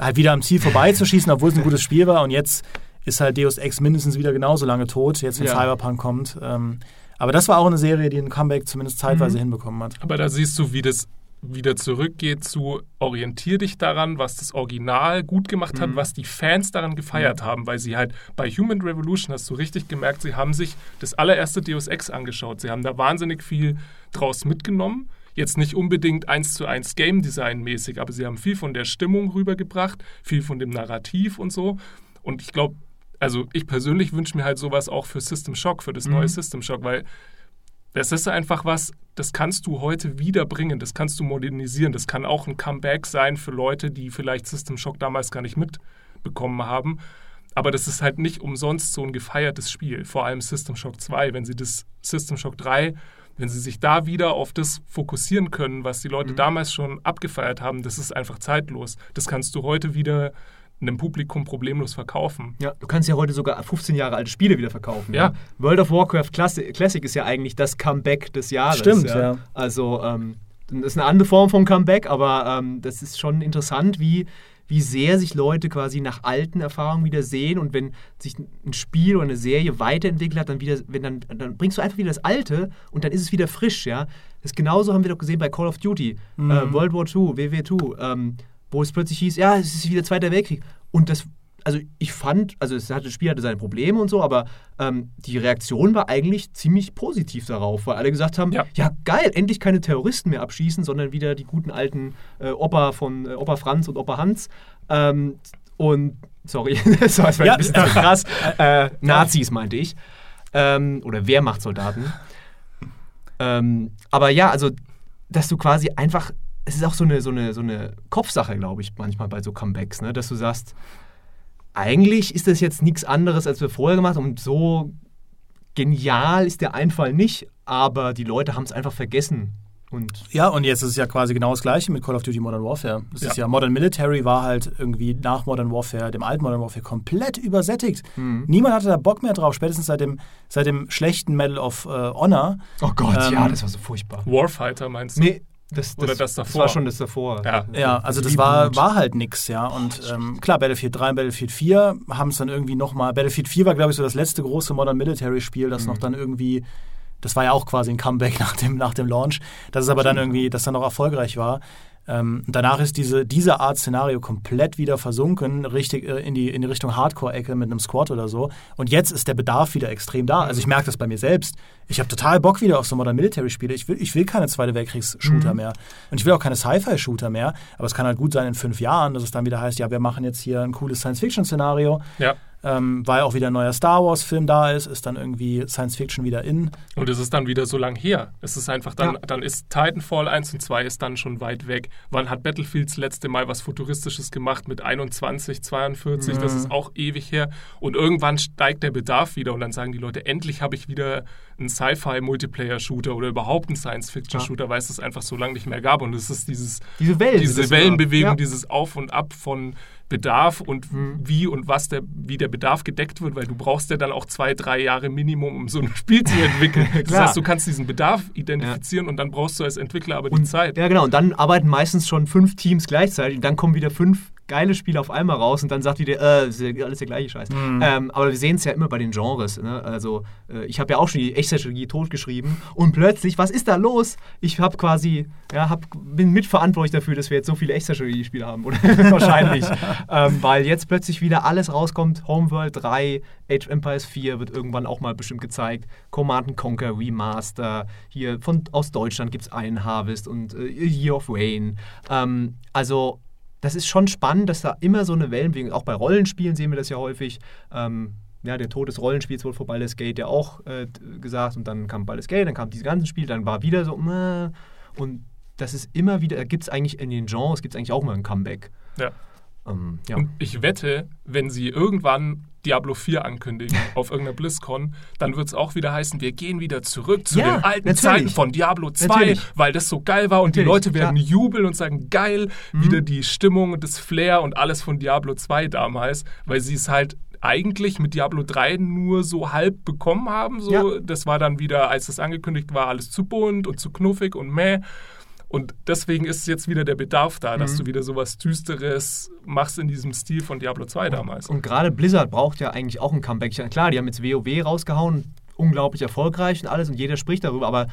halt wieder am Ziel vorbeizuschießen, obwohl es ein gutes Spiel war. Und jetzt ist halt Deus Ex mindestens wieder genauso lange tot, jetzt wenn Ja. Cyberpunk kommt. Ähm, aber das war auch eine Serie, die ein Comeback zumindest zeitweise hinbekommen hat. Aber da siehst du, wie das wieder zurückgeht zu orientier dich daran, was das Original gut gemacht hat, was die Fans daran gefeiert haben, weil sie halt bei Human Revolution hast du richtig gemerkt, sie haben sich das allererste Deus Ex angeschaut. Sie haben da wahnsinnig viel draus mitgenommen. Jetzt nicht unbedingt eins zu eins Game Design mäßig, aber sie haben viel von der Stimmung rübergebracht, viel von dem Narrativ und so. Und ich glaube, also ich persönlich wünsche mir halt sowas auch für System Shock, für das neue System Shock, weil das ist einfach was, das kannst du heute wiederbringen, das kannst du modernisieren. Das kann auch ein Comeback sein für Leute, die vielleicht System Shock damals gar nicht mitbekommen haben. Aber das ist halt nicht umsonst so ein gefeiertes Spiel. Vor allem System Shock 2. Wenn sie das System Shock 3, wenn sie sich da wieder auf das fokussieren können, was die Leute damals schon abgefeiert haben, das ist einfach zeitlos. Das kannst du heute wieder einem Publikum problemlos verkaufen. Ja, du kannst ja heute sogar 15 Jahre alte Spiele wieder verkaufen. Ja. World of Warcraft Classic, Classic ist ja eigentlich das Comeback des Jahres. Stimmt, ja. Also, ähm, das ist eine andere Form von Comeback, aber ähm, das ist schon interessant, wie, wie sehr sich Leute quasi nach alten Erfahrungen wieder sehen und wenn sich ein Spiel oder eine Serie weiterentwickelt hat, dann wieder, wenn dann, dann bringst du einfach wieder das Alte und dann ist es wieder frisch, ja. Das genauso haben wir doch gesehen bei Call of Duty, äh, World War II, WW2, ähm, wo es plötzlich hieß, ja, es ist wieder Zweiter Weltkrieg. Und das, also ich fand, also es hatte, das Spiel hatte seine Probleme und so, aber ähm, die Reaktion war eigentlich ziemlich positiv darauf, weil alle gesagt haben, ja, Ja. geil, endlich keine Terroristen mehr abschießen, sondern wieder die guten alten äh, Opa von äh, Opa Franz und Opa Hans. Ähm, und sorry, das war jetzt Ja. ein bisschen zu krass. Äh, Nazis meinte ich. Ähm, oder Wehrmachtssoldaten. Ähm, aber ja, also, dass du quasi einfach, es ist auch so eine, so eine, so eine Kopfsache, glaube ich, manchmal bei so Comebacks, ne? dass du sagst, eigentlich ist das jetzt nichts anderes, als wir vorher gemacht haben und so genial ist der Einfall nicht, aber die Leute haben es einfach vergessen. Und Ja, und jetzt ist es ja quasi genau das gleiche mit Call of Duty Modern Warfare. Es ist Ja. ja Modern Military war halt irgendwie nach Modern Warfare, dem alten Modern Warfare, komplett übersättigt. Mhm. Niemand hatte da Bock mehr drauf, spätestens seit dem, seit dem schlechten Medal of äh, Honor. oh Gott, Ähm, ja, das war so furchtbar. Warfighter meinst du? Nee, das, das, Oder das Das davor. war schon das davor. Ja. Ja, also das Wie war, war halt nix, ja. Und ähm, klar, Battlefield 3 und Battlefield 4 haben es dann irgendwie nochmal. Battlefield 4 war, glaube ich, so das letzte große Modern Military Spiel, das noch dann irgendwie. Das war ja auch quasi ein Comeback nach dem, nach dem Launch. Das ist aber dann irgendwie, das dann noch erfolgreich war. Ähm, danach ist diese, diese Art Szenario komplett wieder versunken, richtig äh, in, die, in die Richtung Hardcore-Ecke mit einem Squad oder so. Und jetzt ist der Bedarf wieder extrem da. Also ich merke das bei mir selbst. Ich habe total Bock wieder auf so Modern Military-Spiele. Ich will, ich will keine Zweite Weltkriegs-Shooter mehr. Und ich will auch keine Sci-Fi-Shooter mehr. Aber es kann halt gut sein in fünf Jahren, dass es dann wieder heißt, ja, wir machen jetzt hier ein cooles Science-Fiction-Szenario. Ja. Ähm, weil auch wieder ein neuer Star Wars-Film da ist, ist dann irgendwie Science-Fiction wieder in. Und es ist dann wieder so lang her. Es ist einfach dann, Ja. dann ist Titanfall 1 und 2 ist dann schon weit weg. Wann hat Battlefield das letzte Mal was Futuristisches gemacht mit 21, 42? Das ist auch ewig her. Und irgendwann steigt der Bedarf wieder und dann sagen die Leute, endlich habe ich wieder einen Sci-Fi-Multiplayer-Shooter oder überhaupt einen Science-Fiction-Shooter, weil es das einfach so lange nicht mehr gab. Und es ist dieses, Diese Wellen. diese Wellenbewegung, ja. dieses Auf und Ab von Bedarf und wie und was der, wie der Bedarf gedeckt wird, weil du brauchst ja dann auch zwei, drei Jahre Minimum, um so ein Spiel zu entwickeln. das heißt, du kannst diesen Bedarf identifizieren und dann brauchst du als Entwickler aber die Und, Zeit. Ja, genau. Und dann arbeiten meistens schon fünf Teams gleichzeitig und dann kommen wieder fünf geile Spiele auf einmal raus und dann sagt wieder, äh, das ist ja alles der gleiche Scheiß. Ähm, aber wir sehen es ja immer bei den Genres. Ne? Also, äh, ich habe ja auch schon die Echtzeitstrategie totgeschrieben und plötzlich, was ist da los? Ich habe quasi, ja, hab, bin mitverantwortlich dafür, dass wir jetzt so viele Echtzeitstrategie-Spiele haben. Oder wahrscheinlich. ähm, weil jetzt plötzlich wieder alles rauskommt. Homeworld 3, Age of Empires 4 wird irgendwann auch mal bestimmt gezeigt. Command Conquer Remaster. Hier von, aus Deutschland gibt es einen Harvest und äh, Year of Rain. Ähm, also, das ist schon spannend, dass da immer so eine Wellenbewegung, auch bei Rollenspielen sehen wir das ja häufig. Ähm, ja, der Tod des Rollenspiels wurde vor Baldur's Gate ja auch äh, gesagt und dann kam Baldur's Gate, dann kam dieses ganze Spiel, dann war wieder so, und das ist immer wieder, da gibt es eigentlich in den Genres, gibt es eigentlich auch mal ein Comeback. Ja. Ähm, ja. Und ich wette, wenn sie irgendwann Diablo 4 ankündigen auf irgendeiner BlizzCon, dann wird es auch wieder heißen, wir gehen wieder zurück zu Ja, den alten natürlich. Zeiten von Diablo 2, Natürlich. weil das so geil war und die Natürlich, Leute werden klar. jubeln und sagen, geil, Mhm. wieder die Stimmung und das Flair und alles von Diablo 2 damals, weil sie es halt eigentlich mit Diablo 3 nur so halb bekommen haben. So. Ja. Das war dann wieder, als das angekündigt war, alles zu bunt und zu knuffig und meh. Und deswegen ist jetzt wieder der Bedarf da, Mhm. dass du wieder sowas Düsteres machst in diesem Stil von Diablo 2 damals. Und gerade Blizzard braucht ja eigentlich auch ein Comeback. Klar, die haben jetzt WoW rausgehauen, unglaublich erfolgreich und alles und jeder spricht darüber, aber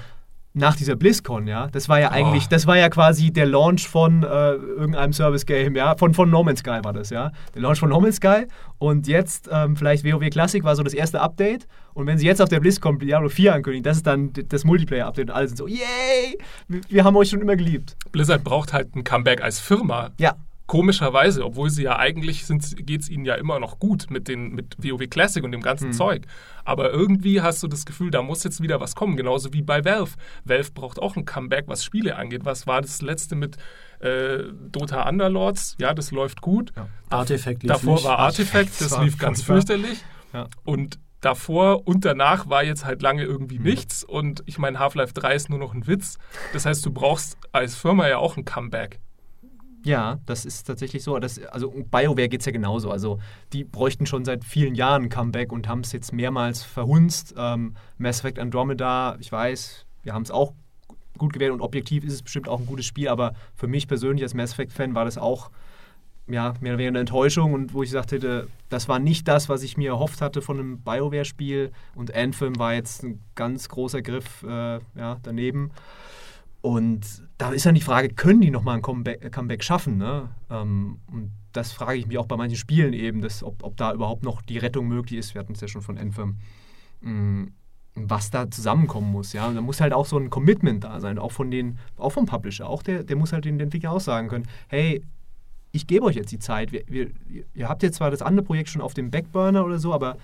nach dieser BlizzCon, ja, das war ja eigentlich, Oh. das war ja quasi der Launch von äh, irgendeinem Service-Game, ja, von, von No Man's Sky war das, ja, der Launch von No Man's Sky und jetzt ähm, vielleicht WoW Classic war so das erste Update und wenn sie jetzt auf der BlizzCon Diablo 4 ankündigen, das ist dann das Multiplayer-Update und alle sind so, yay, wir, wir haben euch schon immer geliebt. Blizzard braucht halt ein Comeback als Firma. Ja, Komischerweise, obwohl sie ja eigentlich geht es ihnen ja immer noch gut mit, den, mit WoW Classic und dem ganzen Zeug. Aber irgendwie hast du das Gefühl, da muss jetzt wieder was kommen, genauso wie bei Valve. Valve braucht auch ein Comeback, was Spiele angeht. Was war das letzte mit äh, Dota Underlords? Ja, das läuft gut. Ja. Artifact lief Davor nicht. war Artifact, Das lief ganz fürchterlich. Ja. Und davor und danach war jetzt halt lange irgendwie nichts. Und ich meine, Half-Life 3 ist nur noch ein Witz. Das heißt, du brauchst als Firma ja auch ein Comeback. Ja, das ist tatsächlich so. Das, also BioWare geht es ja genauso. Also die bräuchten schon seit vielen Jahren ein Comeback und haben es jetzt mehrmals verhunzt. Ähm, Mass Effect Andromeda, ich weiß, wir haben es auch gut gewählt und objektiv ist es bestimmt auch ein gutes Spiel, aber für mich persönlich als Mass Effect-Fan war das auch ja, mehr oder weniger eine Enttäuschung und wo ich gesagt hätte, das war nicht das, was ich mir erhofft hatte von einem BioWare-Spiel und Anthem war jetzt ein ganz großer Griff äh, ja, daneben. Und da ist dann die Frage, können die nochmal ein Comeback, Comeback schaffen? Ne? Ähm, und das frage ich mich auch bei manchen Spielen eben, dass, ob, ob da überhaupt noch die Rettung möglich ist. Wir hatten es ja schon von Anthem. Mm, was da zusammenkommen muss, ja. Und da muss halt auch so ein Commitment da sein, auch von den, auch vom Publisher. Auch der, der muss halt den Entwickler auch sagen können, hey, ich gebe euch jetzt die Zeit. Wir, wir, ihr habt jetzt zwar das andere Projekt schon auf dem Backburner oder so, aber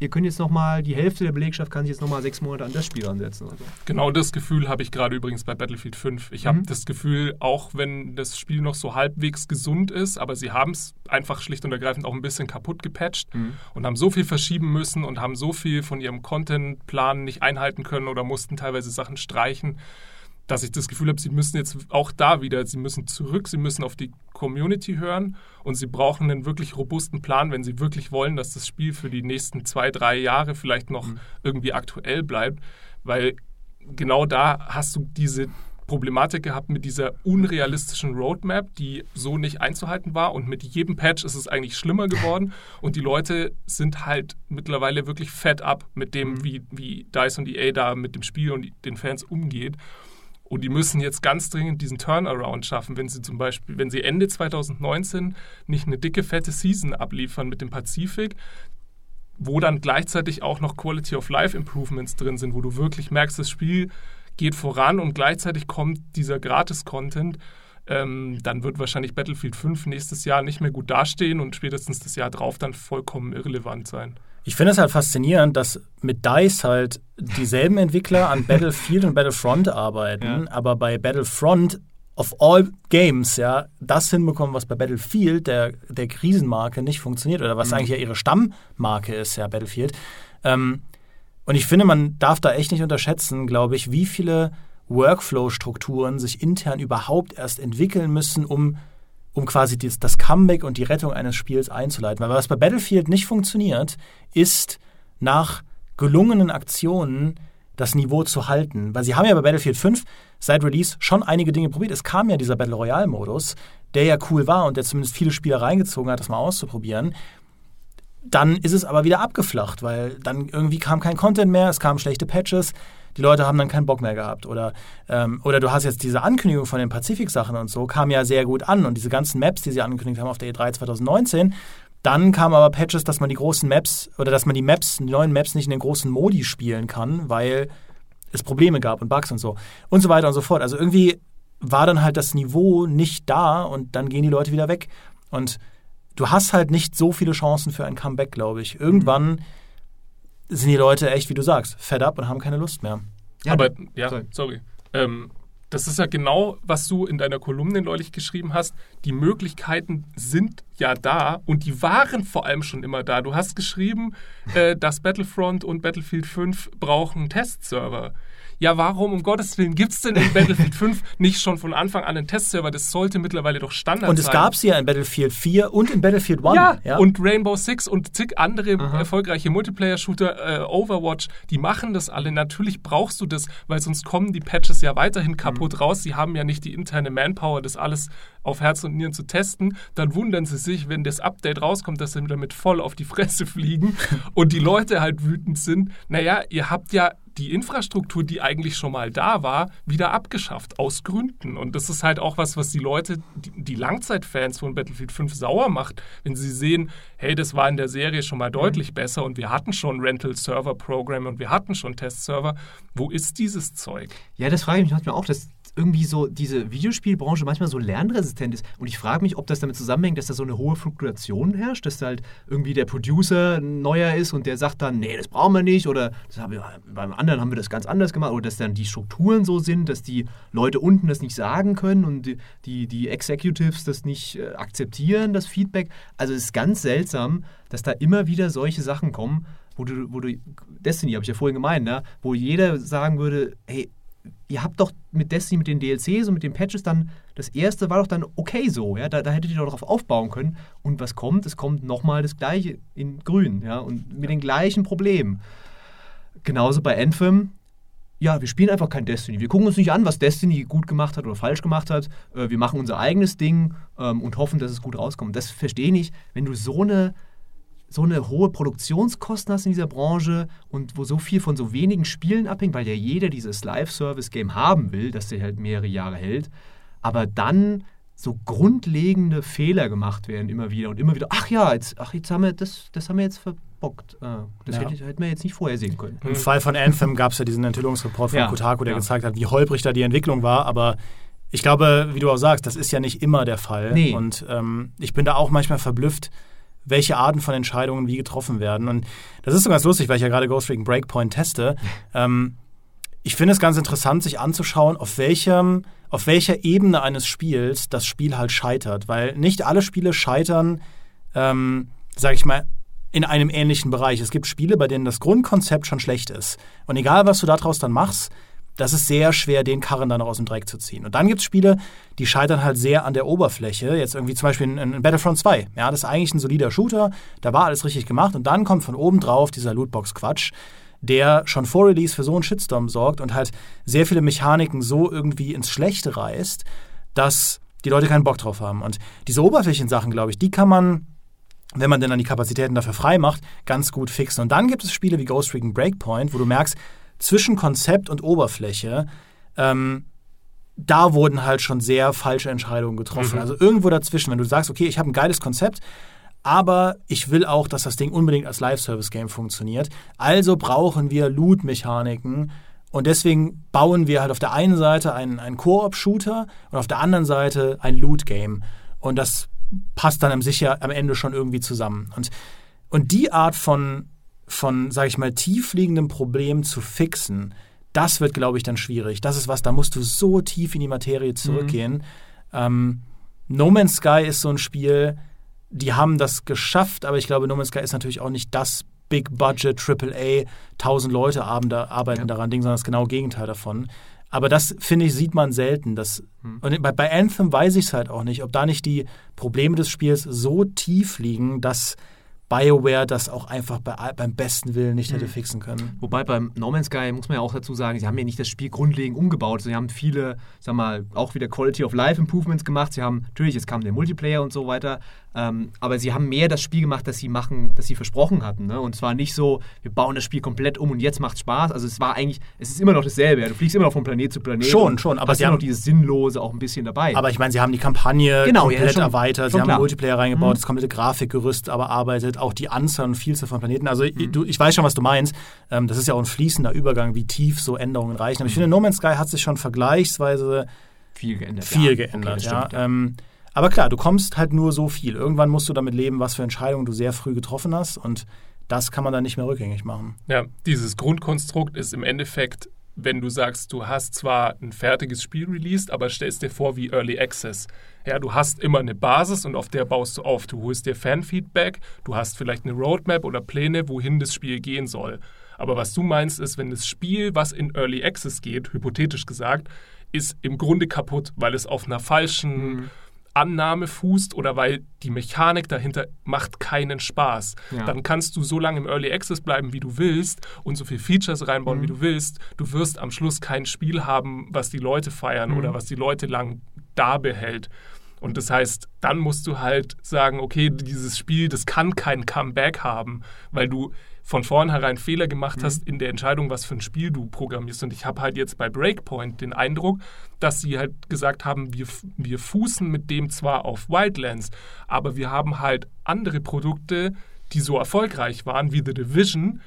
ihr könnt jetzt nochmal, die Hälfte der Belegschaft kann sich jetzt nochmal sechs Monate an das Spiel ansetzen. Also. Genau das Gefühl habe ich gerade übrigens bei Battlefield 5. Ich mhm. habe das Gefühl, auch wenn das Spiel noch so halbwegs gesund ist, aber sie haben es einfach schlicht und ergreifend auch ein bisschen kaputt gepatcht mhm. und haben so viel verschieben müssen und haben so viel von ihrem Contentplan nicht einhalten können oder mussten teilweise Sachen streichen dass ich das Gefühl habe, sie müssen jetzt auch da wieder, sie müssen zurück, sie müssen auf die Community hören und sie brauchen einen wirklich robusten Plan, wenn sie wirklich wollen, dass das Spiel für die nächsten zwei, drei Jahre vielleicht noch mhm. irgendwie aktuell bleibt, weil genau da hast du diese Problematik gehabt mit dieser unrealistischen Roadmap, die so nicht einzuhalten war. Und mit jedem Patch ist es eigentlich schlimmer geworden. Und die Leute sind halt mittlerweile wirklich fed up mit dem, mhm. wie, wie DICE und EA da mit dem Spiel und den Fans umgeht. Und die müssen jetzt ganz dringend diesen Turnaround schaffen, wenn sie zum Beispiel, wenn sie Ende 2019 nicht eine dicke, fette Season abliefern mit dem Pazifik, wo dann gleichzeitig auch noch Quality of Life Improvements drin sind, wo du wirklich merkst, das Spiel geht voran und gleichzeitig kommt dieser Gratis-Content, ähm, dann wird wahrscheinlich Battlefield 5 nächstes Jahr nicht mehr gut dastehen und spätestens das Jahr drauf dann vollkommen irrelevant sein. Ich finde es halt faszinierend, dass mit DICE halt dieselben Entwickler an Battlefield und Battlefront arbeiten, ja. aber bei Battlefront of all Games ja das hinbekommen, was bei Battlefield der, der Krisenmarke nicht funktioniert oder was mhm. eigentlich ja ihre Stammmarke ist, ja, Battlefield. Ähm, und ich finde, man darf da echt nicht unterschätzen, glaube ich, wie viele Workflow-Strukturen sich intern überhaupt erst entwickeln müssen, um um quasi das, Comeback und die Rettung eines Spiels einzuleiten. Weil was bei Battlefield nicht funktioniert, ist nach gelungenen Aktionen das Niveau zu halten. Weil sie haben ja bei Battlefield 5 seit Release schon einige Dinge probiert. Es kam ja dieser Battle Royale-Modus, der ja cool war und der zumindest viele Spieler reingezogen hat, das mal auszuprobieren. Dann ist es aber wieder abgeflacht, weil dann irgendwie kam kein Content mehr, es kamen schlechte Patches die Leute haben dann keinen Bock mehr gehabt. Oder, ähm, oder du hast jetzt diese Ankündigung von den Pazifik-Sachen und so, kam ja sehr gut an. Und diese ganzen Maps, die sie angekündigt haben auf der E3 2019, dann kamen aber Patches, dass man die großen Maps oder dass man die Maps, die neuen Maps nicht in den großen Modi spielen kann, weil es Probleme gab und Bugs und so. Und so weiter und so fort. Also irgendwie war dann halt das Niveau nicht da und dann gehen die Leute wieder weg. Und du hast halt nicht so viele Chancen für ein Comeback, glaube ich. Irgendwann mhm sind die Leute echt, wie du sagst, fed up und haben keine Lust mehr. Ja, aber, ja, sorry. sorry. Ähm, das ist ja genau, was du in deiner Kolumne neulich geschrieben hast. Die Möglichkeiten sind ja da und die waren vor allem schon immer da. Du hast geschrieben, äh, dass Battlefront und Battlefield 5 brauchen Testserver ja, warum um Gottes Willen gibt es denn in Battlefield 5 nicht schon von Anfang an einen Testserver? Das sollte mittlerweile doch Standard sein. Und es gab sie ja in Battlefield 4 und in Battlefield 1. Ja, ja, und Rainbow Six und zig andere Aha. erfolgreiche Multiplayer-Shooter, äh, Overwatch, die machen das alle. Natürlich brauchst du das, weil sonst kommen die Patches ja weiterhin kaputt mhm. raus. Sie haben ja nicht die interne Manpower, das alles auf Herz und Nieren zu testen. Dann wundern sie sich, wenn das Update rauskommt, dass sie damit voll auf die Fresse fliegen und die Leute halt wütend sind. Naja, ihr habt ja die Infrastruktur, die eigentlich schon mal da war, wieder abgeschafft, aus Gründen. Und das ist halt auch was, was die Leute, die, Langzeitfans von Battlefield 5 sauer macht, wenn sie sehen, hey, das war in der Serie schon mal deutlich mhm. besser und wir hatten schon Rental-Server-Programme und wir hatten schon Testserver. Wo ist dieses Zeug? Ja, das frage ich mich manchmal auch. Das, irgendwie so diese Videospielbranche manchmal so lernresistent ist. Und ich frage mich, ob das damit zusammenhängt, dass da so eine hohe Fluktuation herrscht, dass da halt irgendwie der Producer neuer ist und der sagt dann, nee, das brauchen wir nicht oder wir, beim anderen haben wir das ganz anders gemacht oder dass dann die Strukturen so sind, dass die Leute unten das nicht sagen können und die, die, die Executives das nicht äh, akzeptieren, das Feedback. Also es ist ganz seltsam, dass da immer wieder solche Sachen kommen, wo du, wo du Destiny habe ich ja vorhin gemeint, ne? wo jeder sagen würde, hey, ihr habt doch mit Destiny, mit den DLCs und mit den Patches dann, das erste war doch dann okay so, ja, da, da hättet ihr doch darauf aufbauen können. Und was kommt? Es kommt nochmal das gleiche in grün, ja, und mit den gleichen Problemen. Genauso bei Anthem, ja, wir spielen einfach kein Destiny. Wir gucken uns nicht an, was Destiny gut gemacht hat oder falsch gemacht hat. Äh, wir machen unser eigenes Ding ähm, und hoffen, dass es gut rauskommt. Das verstehe ich nicht, wenn du so eine so eine hohe Produktionskosten hast in dieser Branche und wo so viel von so wenigen Spielen abhängt, weil ja jeder dieses Live-Service-Game haben will, das der halt mehrere Jahre hält, aber dann so grundlegende Fehler gemacht werden immer wieder und immer wieder, ach ja, jetzt, ach, jetzt haben wir das, das haben wir jetzt verbockt. Ah, das ja. hätte, hätten wir jetzt nicht vorhersehen können. Im Fall von Anthem gab es ja diesen Enthüllungsreport von ja, Kotaku, der ja. gezeigt hat, wie holprig da die Entwicklung war, aber ich glaube, wie du auch sagst, das ist ja nicht immer der Fall. Nee. Und ähm, ich bin da auch manchmal verblüfft, welche Arten von Entscheidungen wie getroffen werden. Und das ist so ganz lustig, weil ich ja gerade Ghost Recon Breakpoint teste. Ähm, ich finde es ganz interessant, sich anzuschauen, auf welchem, auf welcher Ebene eines Spiels das Spiel halt scheitert. Weil nicht alle Spiele scheitern, ähm, sage ich mal, in einem ähnlichen Bereich. Es gibt Spiele, bei denen das Grundkonzept schon schlecht ist. Und egal, was du daraus dann machst, das ist sehr schwer, den Karren dann noch aus dem Dreck zu ziehen. Und dann gibt es Spiele, die scheitern halt sehr an der Oberfläche. Jetzt irgendwie zum Beispiel in, in, Battlefront 2. Ja, das ist eigentlich ein solider Shooter, da war alles richtig gemacht und dann kommt von oben drauf dieser Lootbox-Quatsch, der schon vor Release für so einen Shitstorm sorgt und halt sehr viele Mechaniken so irgendwie ins Schlechte reißt, dass die Leute keinen Bock drauf haben. Und diese Oberflächensachen, glaube ich, die kann man wenn man denn dann die Kapazitäten dafür frei macht, ganz gut fixen. Und dann gibt es Spiele wie Ghost Recon Breakpoint, wo du merkst, zwischen Konzept und Oberfläche, ähm, da wurden halt schon sehr falsche Entscheidungen getroffen. Mhm. Also irgendwo dazwischen, wenn du sagst, okay, ich habe ein geiles Konzept, aber ich will auch, dass das Ding unbedingt als Live-Service-Game funktioniert. Also brauchen wir Loot-Mechaniken. Und deswegen bauen wir halt auf der einen Seite einen, einen Koop-Shooter und auf der anderen Seite ein Loot-Game. Und das passt dann am, sicher, am Ende schon irgendwie zusammen. Und, und die Art von von, sage ich mal, tiefliegendem Problem zu fixen, das wird, glaube ich, dann schwierig. Das ist was, da musst du so tief in die Materie zurückgehen. Mhm. Ähm, no Man's Sky ist so ein Spiel, die haben das geschafft, aber ich glaube, No Man's Sky ist natürlich auch nicht das Big Budget AAA, 1000 Leute arbeiten ja. daran, Ding, sondern das genaue Gegenteil davon. Aber das, finde ich, sieht man selten. Das, hm. Und bei, bei Anthem weiß ich es halt auch nicht, ob da nicht die Probleme des Spiels so tief liegen, dass BioWare das auch einfach bei, beim besten Willen nicht hätte mhm. fixen können. Wobei beim No Man's Sky muss man ja auch dazu sagen, sie haben ja nicht das Spiel grundlegend umgebaut. Sie haben viele, sag mal, auch wieder Quality of Life Improvements gemacht. Sie haben, natürlich, es kam der Multiplayer und so weiter, ähm, aber sie haben mehr das Spiel gemacht, das sie machen, das sie versprochen hatten. Ne? Und zwar nicht so, wir bauen das Spiel komplett um und jetzt macht Spaß. Also es war eigentlich, es ist immer noch dasselbe. Du fliegst immer noch von Planet zu Planet. Schon, schon. Aber sie haben noch dieses Sinnlose auch ein bisschen dabei. Aber ich meine, sie haben die Kampagne genau, komplett ja, schon, erweitert. Schon sie haben Multiplayer reingebaut, mhm. das komplette Grafikgerüst aber arbeitet, auch die Anzahl und Vielzahl von Planeten. Also mhm. du, ich weiß schon, was du meinst. Ähm, das ist ja auch ein fließender Übergang, wie tief so Änderungen reichen. Aber ich finde, No Man's Sky hat sich schon vergleichsweise viel geändert. Viel ja. geändert, okay, ja. Stimmt, ja. Ähm, aber klar, du kommst halt nur so viel. Irgendwann musst du damit leben, was für Entscheidungen du sehr früh getroffen hast und das kann man dann nicht mehr rückgängig machen. Ja, dieses Grundkonstrukt ist im Endeffekt, wenn du sagst, du hast zwar ein fertiges Spiel released, aber stellst dir vor wie Early Access. Ja, du hast immer eine Basis und auf der baust du auf. Du holst dir Fanfeedback, du hast vielleicht eine Roadmap oder Pläne, wohin das Spiel gehen soll. Aber was du meinst, ist, wenn das Spiel, was in Early Access geht, hypothetisch gesagt, ist im Grunde kaputt, weil es auf einer falschen mhm Annahme fußt oder weil die Mechanik dahinter macht keinen Spaß. Ja. Dann kannst du so lange im Early Access bleiben, wie du willst und so viele Features reinbauen, mhm. wie du willst. Du wirst am Schluss kein Spiel haben, was die Leute feiern mhm. oder was die Leute lang da behält. Und das heißt, dann musst du halt sagen, okay, dieses Spiel, das kann kein Comeback haben, weil du von vornherein Fehler gemacht mhm. hast in der Entscheidung, was für ein Spiel du programmierst. Und ich habe halt jetzt bei Breakpoint den Eindruck, dass sie halt gesagt haben, wir, wir fußen mit dem zwar auf Wildlands, aber wir haben halt andere Produkte, die so erfolgreich waren wie The Division,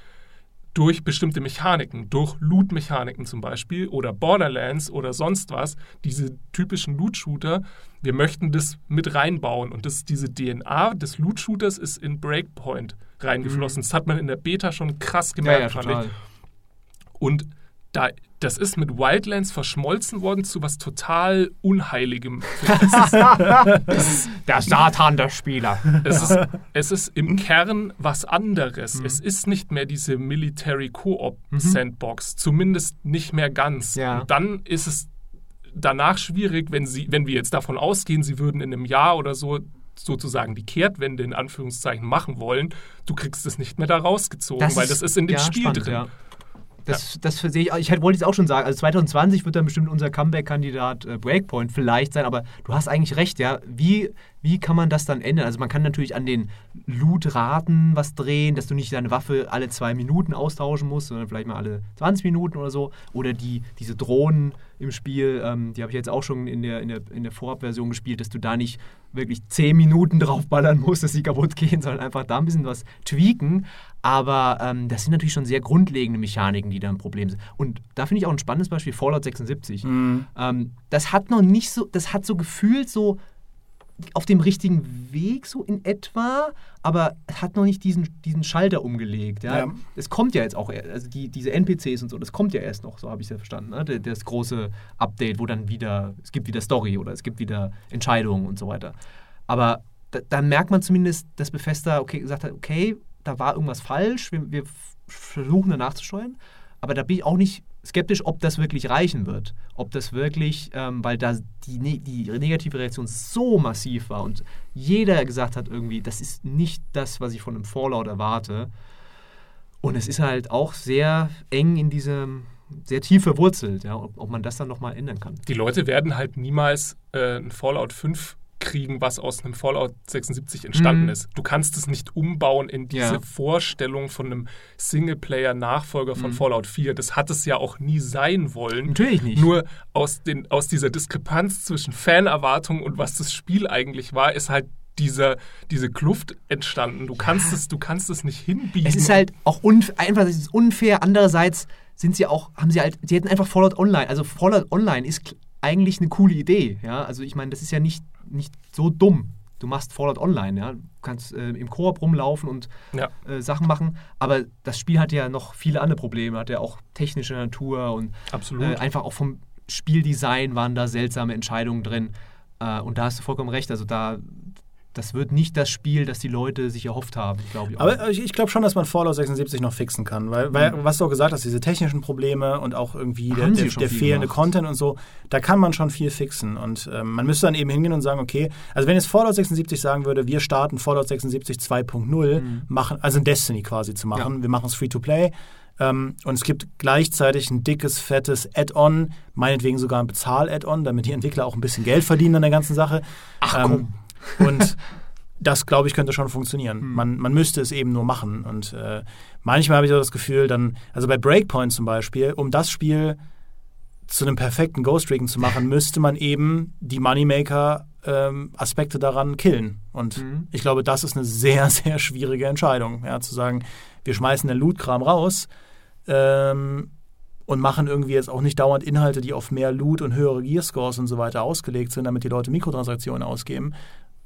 durch bestimmte Mechaniken, durch Loot-Mechaniken zum Beispiel oder Borderlands oder sonst was, diese typischen Loot-Shooter, wir möchten das mit reinbauen. Und das, diese DNA des Loot-Shooters ist in Breakpoint reingeflossen. Mhm. Das hat man in der Beta schon krass gemerkt, ja, ja, fand ich. Und da, das ist mit Wildlands verschmolzen worden zu was total Unheiligem. Der Satan der Spieler. Es ist, es ist im Kern was anderes. Es ist nicht mehr diese Military Co-op Sandbox, zumindest nicht mehr ganz. Ja. Und dann ist es danach schwierig, wenn sie, wenn wir jetzt davon ausgehen, sie würden in einem Jahr oder so sozusagen die Kehrtwende in Anführungszeichen machen wollen, du kriegst es nicht mehr da rausgezogen, weil das ist in dem ja, Spiel spannend, drin. Ja. Das, das sehe ich, ich wollte jetzt auch schon sagen, also 2020 wird dann bestimmt unser Comeback-Kandidat äh, Breakpoint vielleicht sein, aber du hast eigentlich recht, ja. Wie, wie kann man das dann ändern? Also man kann natürlich an den Loot-Raten was drehen, dass du nicht deine Waffe alle zwei Minuten austauschen musst, sondern vielleicht mal alle 20 Minuten oder so. Oder die, diese Drohnen im Spiel, ähm, die habe ich jetzt auch schon in der, in der, in der Vorabversion gespielt, dass du da nicht wirklich 10 Minuten draufballern musst, dass sie kaputt gehen, sondern einfach da ein bisschen was tweaken. Aber ähm, das sind natürlich schon sehr grundlegende Mechaniken, die da ein Problem sind. Und da finde ich auch ein spannendes Beispiel Fallout 76. Mhm. Ähm, das hat noch nicht so, das hat so gefühlt so auf dem richtigen Weg, so in etwa, aber hat noch nicht diesen, diesen Schalter umgelegt. Ja? Ja. Es kommt ja jetzt auch, also die, diese NPCs und so, das kommt ja erst noch, so habe ich es ja verstanden. Ne? Das große Update, wo dann wieder, es gibt wieder Story oder es gibt wieder Entscheidungen und so weiter. Aber da, dann merkt man zumindest, dass Bethesda okay, gesagt hat, okay, da war irgendwas falsch, wir, wir versuchen danach zu steuern, aber da bin ich auch nicht skeptisch, ob das wirklich reichen wird. Ob das wirklich, ähm, weil da die, ne die negative Reaktion so massiv war und jeder gesagt hat irgendwie, das ist nicht das, was ich von einem Fallout erwarte. Und es ist halt auch sehr eng in diesem, sehr tief verwurzelt, ja, ob, ob man das dann nochmal ändern kann. Die Leute werden halt niemals äh, ein Fallout 5 kriegen, was aus einem Fallout 76 entstanden Mhm. ist. Du kannst es nicht umbauen in diese Ja. Vorstellung von einem Singleplayer-Nachfolger von Mhm. Fallout 4. Das hat es ja auch nie sein wollen. Natürlich nicht. Nur aus, den, aus dieser Diskrepanz zwischen Fanerwartung und was das Spiel eigentlich war, ist halt dieser, diese Kluft entstanden. Du kannst es, du kannst es nicht hinbiegen. Es ist halt auch unf einfach es ist unfair. Andererseits sind sie auch, haben sie halt, sie hätten einfach Fallout Online. Also Fallout Online ist eigentlich eine coole Idee. Ja? Also ich meine, das ist ja nicht, nicht so dumm. Du machst Fallout Online, ja. Du kannst äh, im Koop rumlaufen und Ja. äh, Sachen machen, aber das Spiel hat ja noch viele andere Probleme, hat ja auch technische Natur und äh, einfach auch vom Spieldesign waren da seltsame Entscheidungen drin. Äh, und da hast du vollkommen recht. Also da, das wird nicht das Spiel, das die Leute sich erhofft haben, glaube ich. auch. Aber ich, ich glaube schon, dass man Fallout 76 noch fixen kann, weil, weil was du auch gesagt hast, diese technischen Probleme und auch irgendwie der, Haben der, der viel fehlende gemacht. Content und so, da kann man schon viel fixen. Und ähm, man müsste dann eben hingehen und sagen, okay, also wenn jetzt Fallout 76 sagen würde, wir starten Fallout 76 2.0, machen, also ein Destiny quasi zu machen, wir machen es Free-to-Play. Ähm, und es gibt gleichzeitig ein dickes, fettes Add-on, meinetwegen sogar ein Bezahl-Add-on, damit die Entwickler auch ein bisschen Geld verdienen an der ganzen Sache. Ach, Ähm, und das, glaube ich, könnte schon funktionieren. Man, man müsste es eben nur machen. Und äh, manchmal habe ich so das Gefühl, dann, also bei Breakpoint zum Beispiel, um das Spiel zu einem perfekten Ghost Recon zu machen, müsste man eben die Moneymaker-Aspekte daran killen. Und Mhm. ich glaube, das ist eine sehr, sehr schwierige Entscheidung, ja, zu sagen, wir schmeißen den Loot-Kram raus ähm, und machen irgendwie jetzt auch nicht dauernd Inhalte, die auf mehr Loot und höhere Gearscores und so weiter ausgelegt sind, damit die Leute Mikrotransaktionen ausgeben,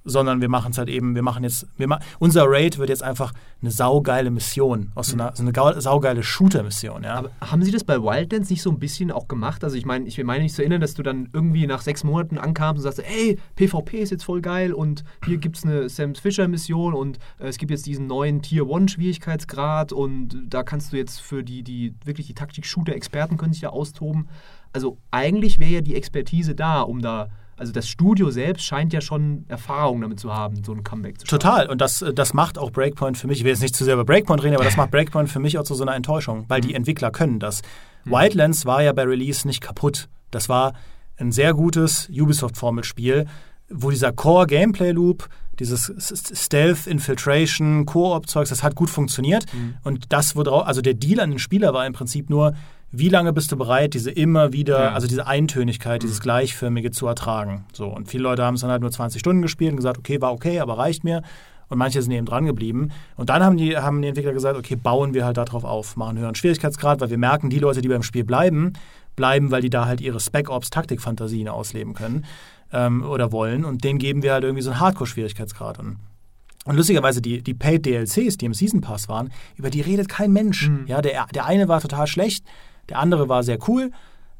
sondern wir machen es halt eben, wir machen jetzt, wir ma unser Raid wird jetzt einfach eine saugeile Mission, aus so einer, so eine saugeile Shooter-Mission, ja. Aber haben Sie das bei Wildlands nicht so ein bisschen auch gemacht? Also ich meine, ich meine nicht zu erinnern, dass du dann irgendwie nach sechs Monaten ankamst und sagst, ey, PvP ist jetzt voll geil und hier gibt es eine Sam Fisher Mission und äh, es gibt jetzt diesen neuen Tier 1 Schwierigkeitsgrad und da kannst du jetzt für die, die wirklich die Taktik-Shooter-Experten können sich da austoben. Also eigentlich wäre ja die Expertise da, um da, also das Studio selbst scheint ja schon Erfahrung damit zu haben, so ein Comeback zu schaffen. Total. Und das, das macht auch Breakpoint für mich, ich will jetzt nicht zu sehr über Breakpoint reden, aber das macht Breakpoint für mich auch zu so einer Enttäuschung, weil die Entwickler können das. Wildlands war ja bei Release nicht kaputt. Das war ein sehr gutes Ubisoft-Formelspiel, wo dieser Core-Gameplay-Loop, dieses S- S- Stealth, Infiltration, Koop-Zeugs, das hat gut funktioniert. Und das, worauf, also der Deal an den Spieler war im Prinzip nur, wie lange bist du bereit, diese immer wieder, Ja. also diese Eintönigkeit, dieses Gleichförmige zu ertragen. So, und viele Leute haben es dann halt nur 20 Stunden gespielt und gesagt, okay, war okay, aber reicht mir. Und manche sind eben dran geblieben. Und dann haben die, haben die Entwickler gesagt, okay, bauen wir halt darauf auf, machen einen höheren Schwierigkeitsgrad, weil wir merken, die Leute, die beim Spiel bleiben, bleiben, weil die da halt ihre Spec-Ops-Taktikfantasien ausleben können ähm, oder wollen. Und denen geben wir halt irgendwie so einen Hardcore-Schwierigkeitsgrad. Und Und lustigerweise, die, die Paid DLCs, die im Season Pass waren, über die redet kein Mensch. Mhm. Ja, der, der eine war total schlecht, der andere war sehr cool.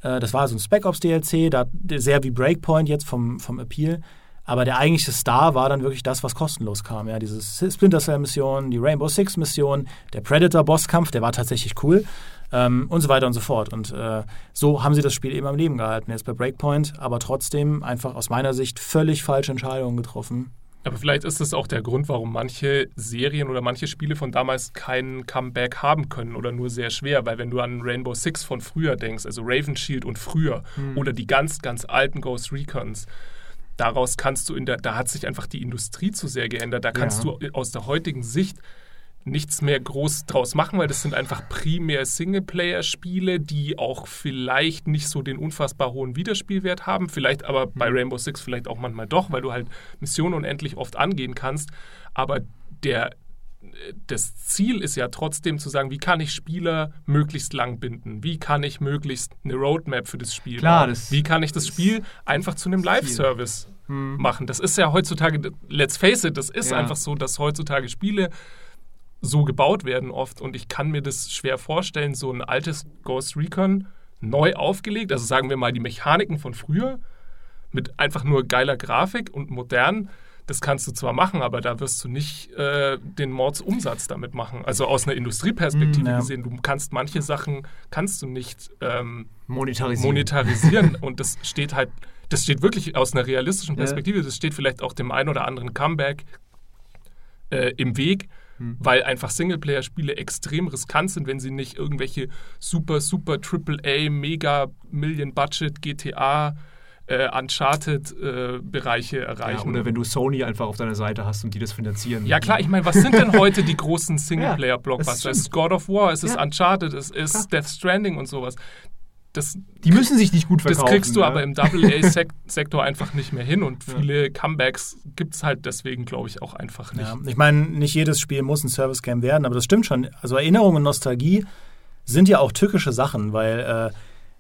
Äh, das war so ein Spec Ops DLC, da, sehr wie Breakpoint jetzt vom, vom Appeal. Aber der eigentliche Star war dann wirklich das, was kostenlos kam. Ja, diese Splinter Cell Mission, die Rainbow Six Mission, der Predator Bosskampf, der war tatsächlich cool. Ähm, und so weiter und so fort. Und äh, so haben sie das Spiel eben am Leben gehalten. Jetzt bei Breakpoint, aber trotzdem einfach aus meiner Sicht völlig falsche Entscheidungen getroffen. Aber vielleicht ist das auch der Grund, warum manche Serien oder manche Spiele von damals kein Comeback haben können oder nur sehr schwer. Weil wenn du an Rainbow Six von früher denkst, also Raven Shield und früher Hm. oder die ganz, ganz alten Ghost Recons, daraus kannst du in der, da hat sich einfach die Industrie zu sehr geändert. Da kannst Ja. du aus der heutigen Sicht nichts mehr groß draus machen, weil das sind einfach primär Singleplayer-Spiele, die auch vielleicht nicht so den unfassbar hohen Wiederspielwert haben. Vielleicht aber bei Rainbow Six vielleicht auch manchmal doch, weil du halt Missionen unendlich oft angehen kannst. Aber der, das Ziel ist ja trotzdem zu sagen, wie kann ich Spieler möglichst lang binden? Wie kann ich möglichst eine Roadmap für das Spiel Klar, bauen? das Wie kann ich das Spiel einfach zu einem Live-Service Hm. machen? Das ist ja heutzutage, let's face it, das ist Ja. einfach so, dass heutzutage Spiele so gebaut werden oft und ich kann mir das schwer vorstellen, so ein altes Ghost Recon neu aufgelegt, also sagen wir mal die Mechaniken von früher mit einfach nur geiler Grafik und modern, das kannst du zwar machen, aber da wirst du nicht äh, den Mordsumsatz damit machen. Also aus einer Industrieperspektive Mm, ja. gesehen, du kannst manche Sachen kannst du nicht ähm, Monetarisieren. monetarisieren und das steht halt, das steht wirklich aus einer realistischen Ja. Perspektive, das steht vielleicht auch dem einen oder anderen Comeback äh, im Weg, Hm. weil einfach Singleplayer-Spiele extrem riskant sind, wenn sie nicht irgendwelche super, super AAA, mega Million-Budget GTA äh, Uncharted-Bereiche ja, erreichen. oder wenn du Sony einfach auf deiner Seite hast und die das finanzieren. Ja klar, ich meine, was sind denn heute die großen Singleplayer-Blockbuster? es stimmt. ist God of War, es ist Ja. Uncharted, es ist Klar. Death Stranding und sowas. Das, Die müssen sich nicht gut verkaufen. das kriegst du ne? aber im AA-Sektor einfach nicht mehr hin und viele Comebacks gibt es halt deswegen, glaube ich, auch einfach nicht. Ja, ich meine, nicht jedes Spiel muss ein Service-Game werden, aber das stimmt schon. Also Erinnerung und Nostalgie sind ja auch tückische Sachen, weil äh,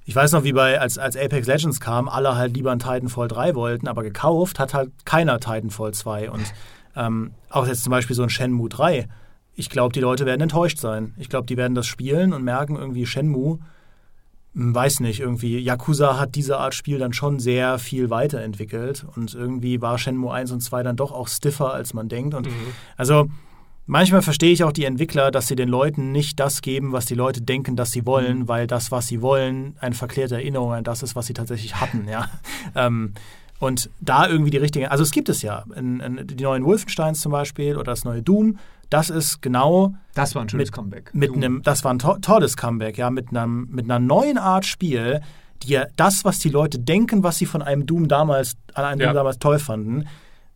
ich weiß noch, wie bei, als, als Apex Legends kam, alle halt lieber ein Titanfall 3 wollten, aber gekauft hat halt keiner Titanfall 2. Und ähm, auch jetzt zum Beispiel so ein Shenmue 3. Ich glaube, die Leute werden enttäuscht sein. Ich glaube, die werden das spielen und merken irgendwie Shenmue, weiß nicht, irgendwie, Yakuza hat diese Art Spiel dann schon sehr viel weiterentwickelt und irgendwie war Shenmue 1 und 2 dann doch auch stiffer, als man denkt. Und Mhm. also manchmal verstehe ich auch die Entwickler, dass sie den Leuten nicht das geben, was die Leute denken, dass sie wollen, Mhm. weil das, was sie wollen, eine verklärte Erinnerung an das ist, was sie tatsächlich hatten, ja. ähm, und da irgendwie die richtige, also es gibt es ja, in, in, die neuen Wolfensteins zum Beispiel oder das neue Doom, das ist genau Das war ein schönes mit- Comeback. mit einem, das war ein to tolles Comeback, ja, mit, einem, mit einer neuen Art Spiel, die ja das, was die Leute denken, was sie von einem Doom damals, an einem Ja. Doom damals toll fanden,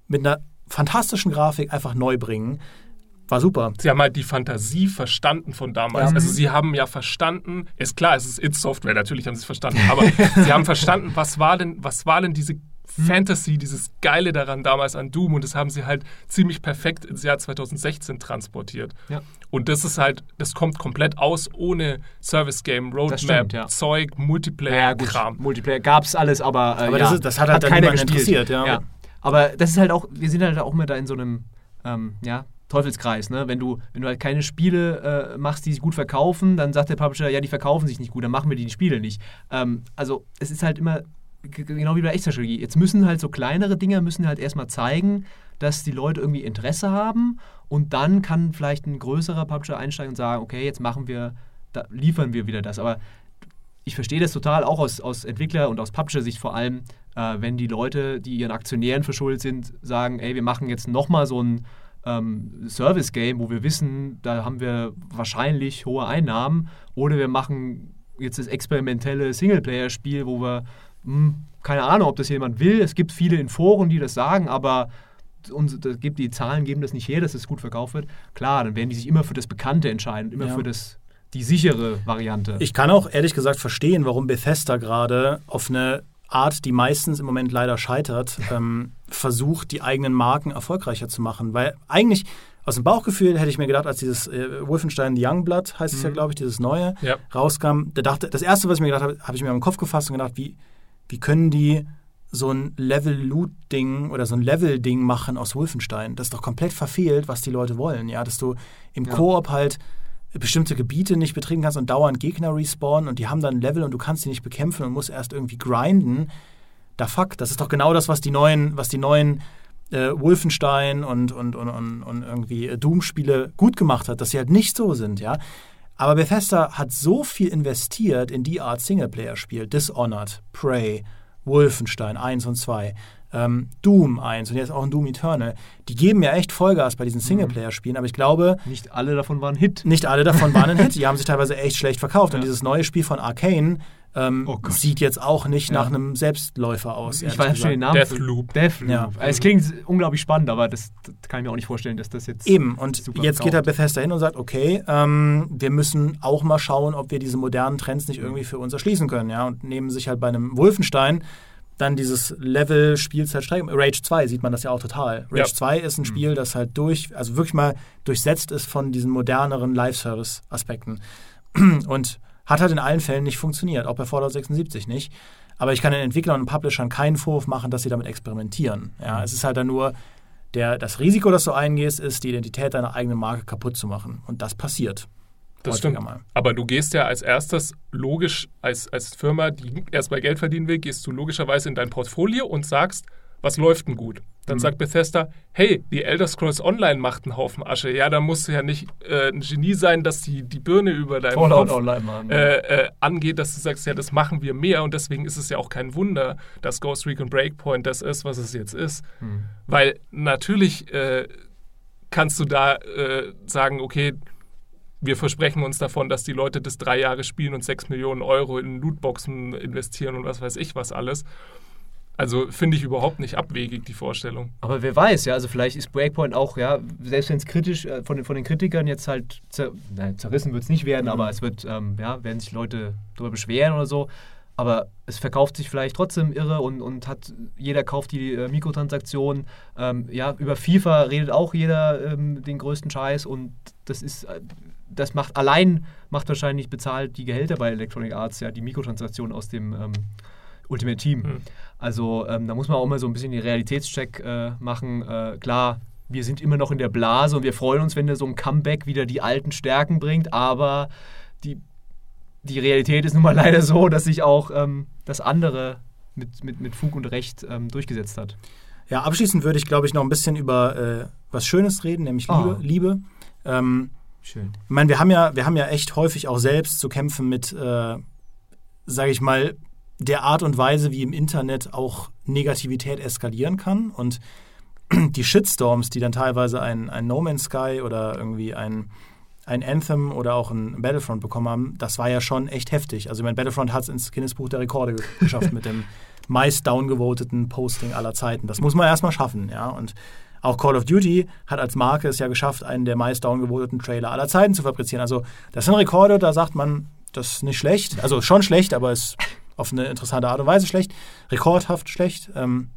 mit einer fantastischen Grafik einfach neu bringen. War super. Sie haben halt die Fantasie verstanden von damals. Ja. Also sie haben ja verstanden, ist klar, es ist It-Software, natürlich haben sie es verstanden, aber sie haben verstanden, was war denn, was war denn diese Fantasy, dieses Geile daran damals an Doom und das haben sie halt ziemlich perfekt ins Jahr 2016 transportiert. Ja. Und das ist halt, das kommt komplett aus ohne Service Game, Roadmap, stimmt, ja. Zeug, Ja, Multiplayer-Kram. Multiplayer gab's alles, aber, äh, Aber ja, das ist- das hat halt dann keiner interessiert, ja. Aber das ist halt auch, wir sind halt auch immer da in so einem, ähm, ja, Teufelskreis, ne? Wenn du, wenn du halt keine Spiele äh, machst, die sich gut verkaufen, dann sagt der Publisher, ja, die verkaufen sich nicht gut, dann machen wir die Spiele nicht. Ähm, also es ist halt immer genau wie bei Echtstrategie. Jetzt müssen halt so kleinere Dinger müssen halt erstmal zeigen, dass die Leute irgendwie Interesse haben und dann kann vielleicht ein größerer Publisher einsteigen und sagen, okay, jetzt machen wir, liefern wir wieder das. Aber ich verstehe das total, auch aus, aus Entwickler- und aus Publisher-Sicht vor allem, äh, wenn die Leute, die ihren Aktionären verschuldet sind, sagen, ey, wir machen jetzt nochmal so ein ähm, Service-Game, wo wir wissen, da haben wir wahrscheinlich hohe Einnahmen, oder wir machen jetzt das experimentelle Singleplayer-Spiel, wo wir, hm, keine Ahnung, ob das jemand will, es gibt viele in Foren, die das sagen, aber und das gibt, die Zahlen geben das nicht her, dass es gut verkauft wird. Klar, dann werden die sich immer für das Bekannte entscheiden, immer Ja. für das, die sichere Variante. Ich kann auch ehrlich gesagt verstehen, warum Bethesda gerade auf eine Art, die meistens im Moment leider scheitert, ähm, versucht, die eigenen Marken erfolgreicher zu machen. Weil eigentlich aus dem Bauchgefühl hätte ich mir gedacht, als dieses äh, Wolfenstein Youngblood, heißt es ja, glaube ich, dieses neue, Ja. rauskam, da dachte, das erste, was ich mir gedacht habe, habe ich mir im Kopf gefasst und gedacht, wie, wie können die so ein Level-Loot-Ding oder so ein Level-Ding machen aus Wolfenstein. Das ist doch komplett verfehlt, was die Leute wollen, ja, dass du im Ja. Koop halt bestimmte Gebiete nicht betreten kannst und dauernd Gegner respawnen und die haben dann ein Level und du kannst die nicht bekämpfen und musst erst irgendwie grinden. Da fuck, das ist doch genau das, was die neuen, was die neuen äh, Wolfenstein und, und, und, und, und irgendwie äh, Doom-Spiele gut gemacht hat, dass sie halt nicht so sind, ja. Aber Bethesda hat so viel investiert in die Art Singleplayer-Spiel. Dishonored, Prey, Wolfenstein 1 und 2, ähm, Doom 1 und jetzt auch ein Doom Eternal. Die geben ja echt Vollgas bei diesen Singleplayer-Spielen, aber ich glaube, Nicht alle davon waren Hit. nicht alle davon waren ein Hit. Die haben sich teilweise echt schlecht verkauft. Und Ja. dieses neue Spiel von Arcane ähm, Oh sieht jetzt auch nicht Ja. nach einem Selbstläufer aus. Ich weiß schon den Namen. Deathloop. Deathloop. Ja. Also es klingt unglaublich spannend, aber das, das kann ich mir auch nicht vorstellen, dass das jetzt. Eben, und super jetzt geht er verkauft. Bethesda hin und sagt, okay, ähm, wir müssen auch mal schauen, ob wir diese modernen Trends nicht irgendwie für uns erschließen können. Ja? Und nehmen sich halt bei einem Wolfenstein dann dieses Level Spielzeitstrecke. Rage 2 sieht man das ja auch total. Rage Ja. 2 ist ein Spiel, das halt durch, also wirklich mal durchsetzt ist von diesen moderneren Live-Service-Aspekten. Und hat halt in allen Fällen nicht funktioniert, auch bei Fallout 76 nicht. Aber ich kann den Entwicklern und Publishern keinen Vorwurf machen, dass sie damit experimentieren. Ja, es ist halt dann nur, der, das Risiko, das du eingehst, ist, die Identität deiner eigenen Marke kaputt zu machen. Und das passiert. Das stimmt. Mal. Aber du gehst ja als erstes logisch, als, als Firma, die erstmal Geld verdienen will, gehst du logischerweise in dein Portfolio und sagst, was läuft denn gut? Dann Mhm. sagt Bethesda, hey, die Elder Scrolls Online macht einen Haufen Asche. Ja, da musst du ja nicht äh, ein Genie sein, dass die, die Birne über deinem Fallout Kopf Online machen. äh, äh, angeht, dass du sagst, ja, das machen wir mehr und deswegen ist es ja auch kein Wunder, dass Ghost Recon Breakpoint das ist, was es jetzt ist. Hm. Weil natürlich äh, kannst du da äh, sagen, okay, wir versprechen uns davon, dass die Leute das drei Jahre spielen und sechs Millionen Euro in Lootboxen investieren und was weiß ich was alles. Also finde ich überhaupt nicht abwegig, die Vorstellung. Aber wer weiß, ja, also vielleicht ist Breakpoint auch, ja, selbst wenn es kritisch äh, von, den, von den Kritikern jetzt halt zer, nein, zerrissen wird es nicht werden, aber es wird, ähm, ja, werden sich Leute darüber beschweren oder so. Aber es verkauft sich vielleicht trotzdem irre und, und hat jeder kauft die äh, Mikrotransaktionen. Ähm, ja, über FIFA redet auch jeder ähm, den größten Scheiß und das ist, äh, das macht allein macht wahrscheinlich bezahlt die Gehälter bei Electronic Arts, ja, die Mikrotransaktionen aus dem ähm, Ultimate Team. Hm. Also ähm, da muss man auch mal so ein bisschen den Realitätscheck äh, machen. Äh, klar, wir sind immer noch in der Blase und wir freuen uns, wenn der so ein Comeback wieder die alten Stärken bringt, aber die, die Realität ist nun mal leider so, dass sich auch ähm, das andere mit, mit, mit Fug und Recht ähm, durchgesetzt hat. Ja, abschließend würde ich, glaube ich, noch ein bisschen über äh, was Schönes reden, nämlich Liebe. Ah. Liebe. Ähm, Schön. ich meine, wir haben ja, wir haben ja echt häufig auch selbst zu kämpfen mit, äh, sage ich mal, der Art und Weise, wie im Internet auch Negativität eskalieren kann. Und die Shitstorms, die dann teilweise ein, ein No Man's Sky oder irgendwie ein, ein Anthem oder auch ein Battlefront bekommen haben, das war ja schon echt heftig. Also ich meine, Battlefront hat es ins Guinness-Buch der Rekorde ge- geschafft mit dem meist downgevoteten Posting aller Zeiten. Das muss man erstmal schaffen, ja. Und auch Call of Duty hat als Marke es ja geschafft, einen der meist downgevoteten Trailer aller Zeiten zu fabrizieren. Also das sind Rekorde, da sagt man, das ist nicht schlecht. Also schon schlecht, aber ist auf eine interessante Art und Weise schlecht. Rekordhaft schlecht. Ähm,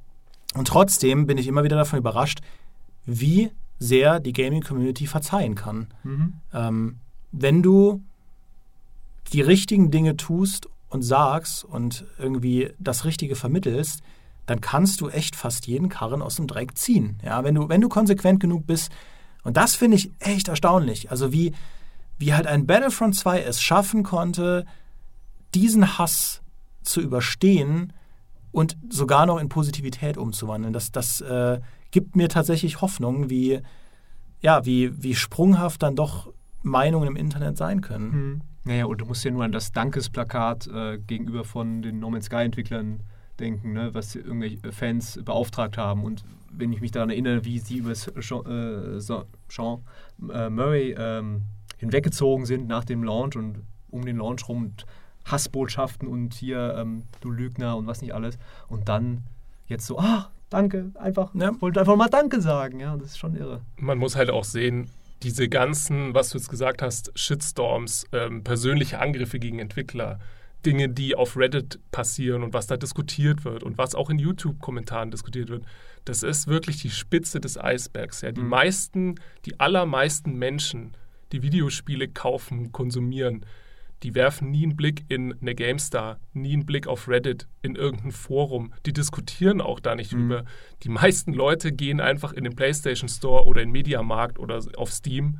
und trotzdem bin ich immer wieder davon überrascht, wie sehr die Gaming-Community verzeihen kann. Mhm. Ähm, wenn du die richtigen Dinge tust und sagst und irgendwie das Richtige vermittelst, dann kannst du echt fast jeden Karren aus dem Dreck ziehen. Ja, wenn du, wenn du konsequent genug bist. Und das finde ich echt erstaunlich. Also wie, wie halt ein Battlefront 2 es schaffen konnte, diesen Hass zu überstehen und sogar noch in Positivität umzuwandeln. Das, das äh, gibt mir tatsächlich Hoffnung, wie, ja, wie, wie sprunghaft dann doch Meinungen im Internet sein können. Mhm. Naja, und du musst ja nur an das Dankesplakat äh, gegenüber von den No Man's Sky-Entwicklern denken, ne, was irgendwelche Fans beauftragt haben. Und wenn ich mich daran erinnere, wie sie über Sean, äh, Sean äh, Murray ähm, hinweggezogen sind nach dem Launch und um den Launch rum und Hassbotschaften und hier ähm, du Lügner und was nicht alles. Und dann jetzt so, ah, danke, einfach, Ja. wollte einfach mal Danke sagen. Ja, das ist schon irre. Man muss halt auch sehen, diese ganzen, was du jetzt gesagt hast, Shitstorms, ähm, persönliche Angriffe gegen Entwickler, Dinge, die auf Reddit passieren und was da diskutiert wird und was auch in YouTube-Kommentaren diskutiert wird, das ist wirklich die Spitze des Eisbergs. Ja. Die Mhm. meisten, die allermeisten Menschen, die Videospiele kaufen, konsumieren, die werfen nie einen Blick in eine GameStar, nie einen Blick auf Reddit, in irgendein Forum. Die diskutieren auch da nicht Mhm. drüber. Die meisten Leute gehen einfach in den PlayStation Store oder in den Mediamarkt oder auf Steam,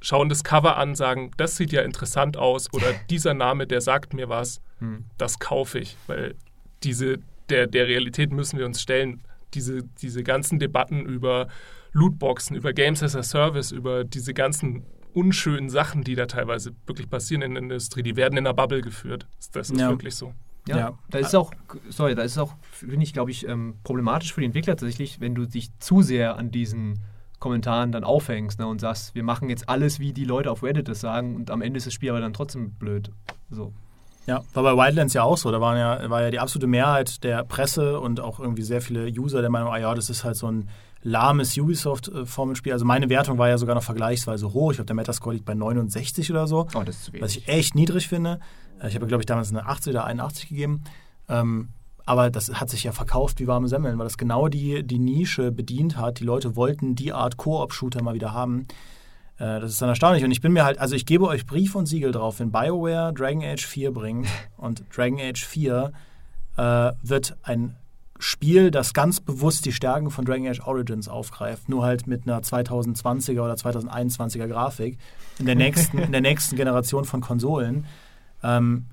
schauen das Cover an, sagen, das sieht ja interessant aus oder dieser Name, der sagt mir was, Hm. das kaufe ich, weil diese, der, der Realität müssen wir uns stellen. Diese, diese ganzen Debatten über Lootboxen, über Games as a Service, über diese ganzen unschönen Sachen, die da teilweise wirklich passieren in der Industrie, die werden in der Bubble geführt. Das ist Ja. wirklich so. Ja, Ja. da ist auch, sorry, da ist auch, finde ich, glaube ich, ähm, problematisch für die Entwickler tatsächlich, wenn du dich zu sehr an diesen Kommentaren dann aufhängst ne, und sagst, wir machen jetzt alles, wie die Leute auf Reddit das sagen und am Ende ist das Spiel aber dann trotzdem blöd. So. Ja, war bei Wildlands ja auch so. Da waren ja, war ja die absolute Mehrheit der Presse und auch irgendwie sehr viele User der Meinung, ah ja, das ist halt so ein lahmes Ubisoft-Formelspiel. Also meine Wertung war ja sogar noch vergleichsweise hoch. Ich glaube, der Metascore liegt bei 69 oder so, Oh, das ist zu wenig. was ich echt niedrig finde. Äh, Ich habe, glaube ich, damals eine 80 oder 81 gegeben. Ähm, aber das hat sich ja verkauft wie warme Semmeln, weil das genau die, die Nische bedient hat. Die Leute wollten die Art Koop-Shooter mal wieder haben. Äh, Das ist dann erstaunlich. Und ich bin mir halt, also ich gebe euch Brief und Siegel drauf, wenn BioWare Dragon Age 4 bringt und Dragon Age 4 äh, wird ein Spiel, das ganz bewusst die Stärken von Dragon Age Origins aufgreift, nur halt mit einer 2020er oder 2021er Grafik in der nächsten, in der nächsten Generation von Konsolen. Ähm,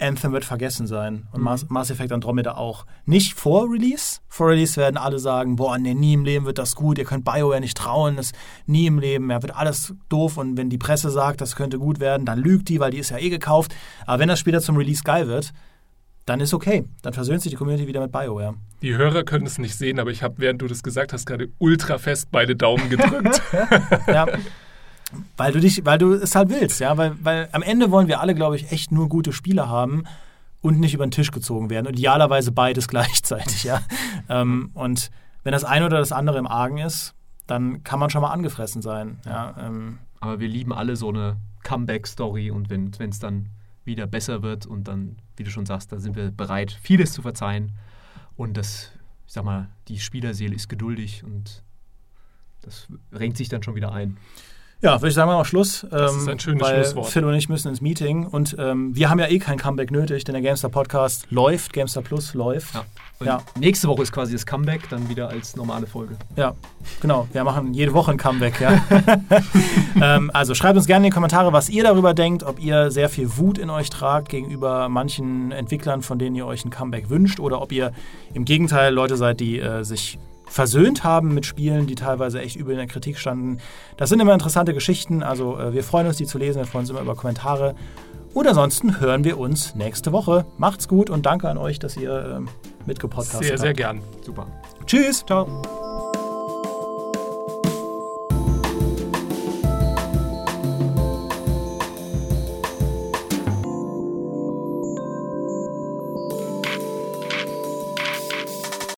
Anthem wird vergessen sein und Mhm. Mass, Mass Effect Andromeda auch. Nicht vor Release. Vor Release werden alle sagen, boah, nee, nie im Leben wird das gut, ihr könnt BioWare nicht trauen, das nie im Leben, ja, wird alles doof und wenn die Presse sagt, das könnte gut werden, dann lügt die, weil die ist ja eh gekauft. Aber wenn das Spiel dann zum Release geil wird, dann ist okay. Dann versöhnt sich die Community wieder mit BioWare. Die Hörer können es nicht sehen, aber ich habe, während du das gesagt hast, gerade ultra fest beide Daumen gedrückt. Ja. Weil du dich, weil du es halt willst, ja, weil, weil am Ende wollen wir alle, glaube ich, echt nur gute Spiele haben und nicht über den Tisch gezogen werden. Und idealerweise beides gleichzeitig, ja. ähm, und wenn das eine oder das andere im Argen ist, dann kann man schon mal angefressen sein. Ja, ähm, Aber wir lieben alle so eine Comeback-Story und wenn es dann wieder besser wird und dann, wie du schon sagst, da sind wir bereit, vieles zu verzeihen. Und das, ich sag mal, die Spielerseele ist geduldig und das renkt sich dann schon wieder ein. Ja, würde ich sagen, machen wir Schluss. Das ähm, ist ein schönes weil Schlusswort. Phil und ich müssen ins Meeting und ähm, wir haben ja eh kein Comeback nötig, denn der Gamestar Podcast läuft, Gamestar Plus läuft. Ja. Und Ja. nächste Woche ist quasi das Comeback, dann wieder als normale Folge. Ja, genau. Wir machen jede Woche ein Comeback, ja. ähm, also schreibt uns gerne in die Kommentare, was ihr darüber denkt, ob ihr sehr viel Wut in euch tragt gegenüber manchen Entwicklern, von denen ihr euch ein Comeback wünscht, oder ob ihr im Gegenteil Leute seid, die äh, sich versöhnt haben mit Spielen, die teilweise echt übel in der Kritik standen. Das sind immer interessante Geschichten, also äh, wir freuen uns, die zu lesen, wir freuen uns immer über Kommentare. Und ansonsten hören wir uns nächste Woche. Macht's gut und danke an euch, dass ihr ähm, mitgepodcastet. Sehr, sehr gern. Super. Tschüss. Ciao.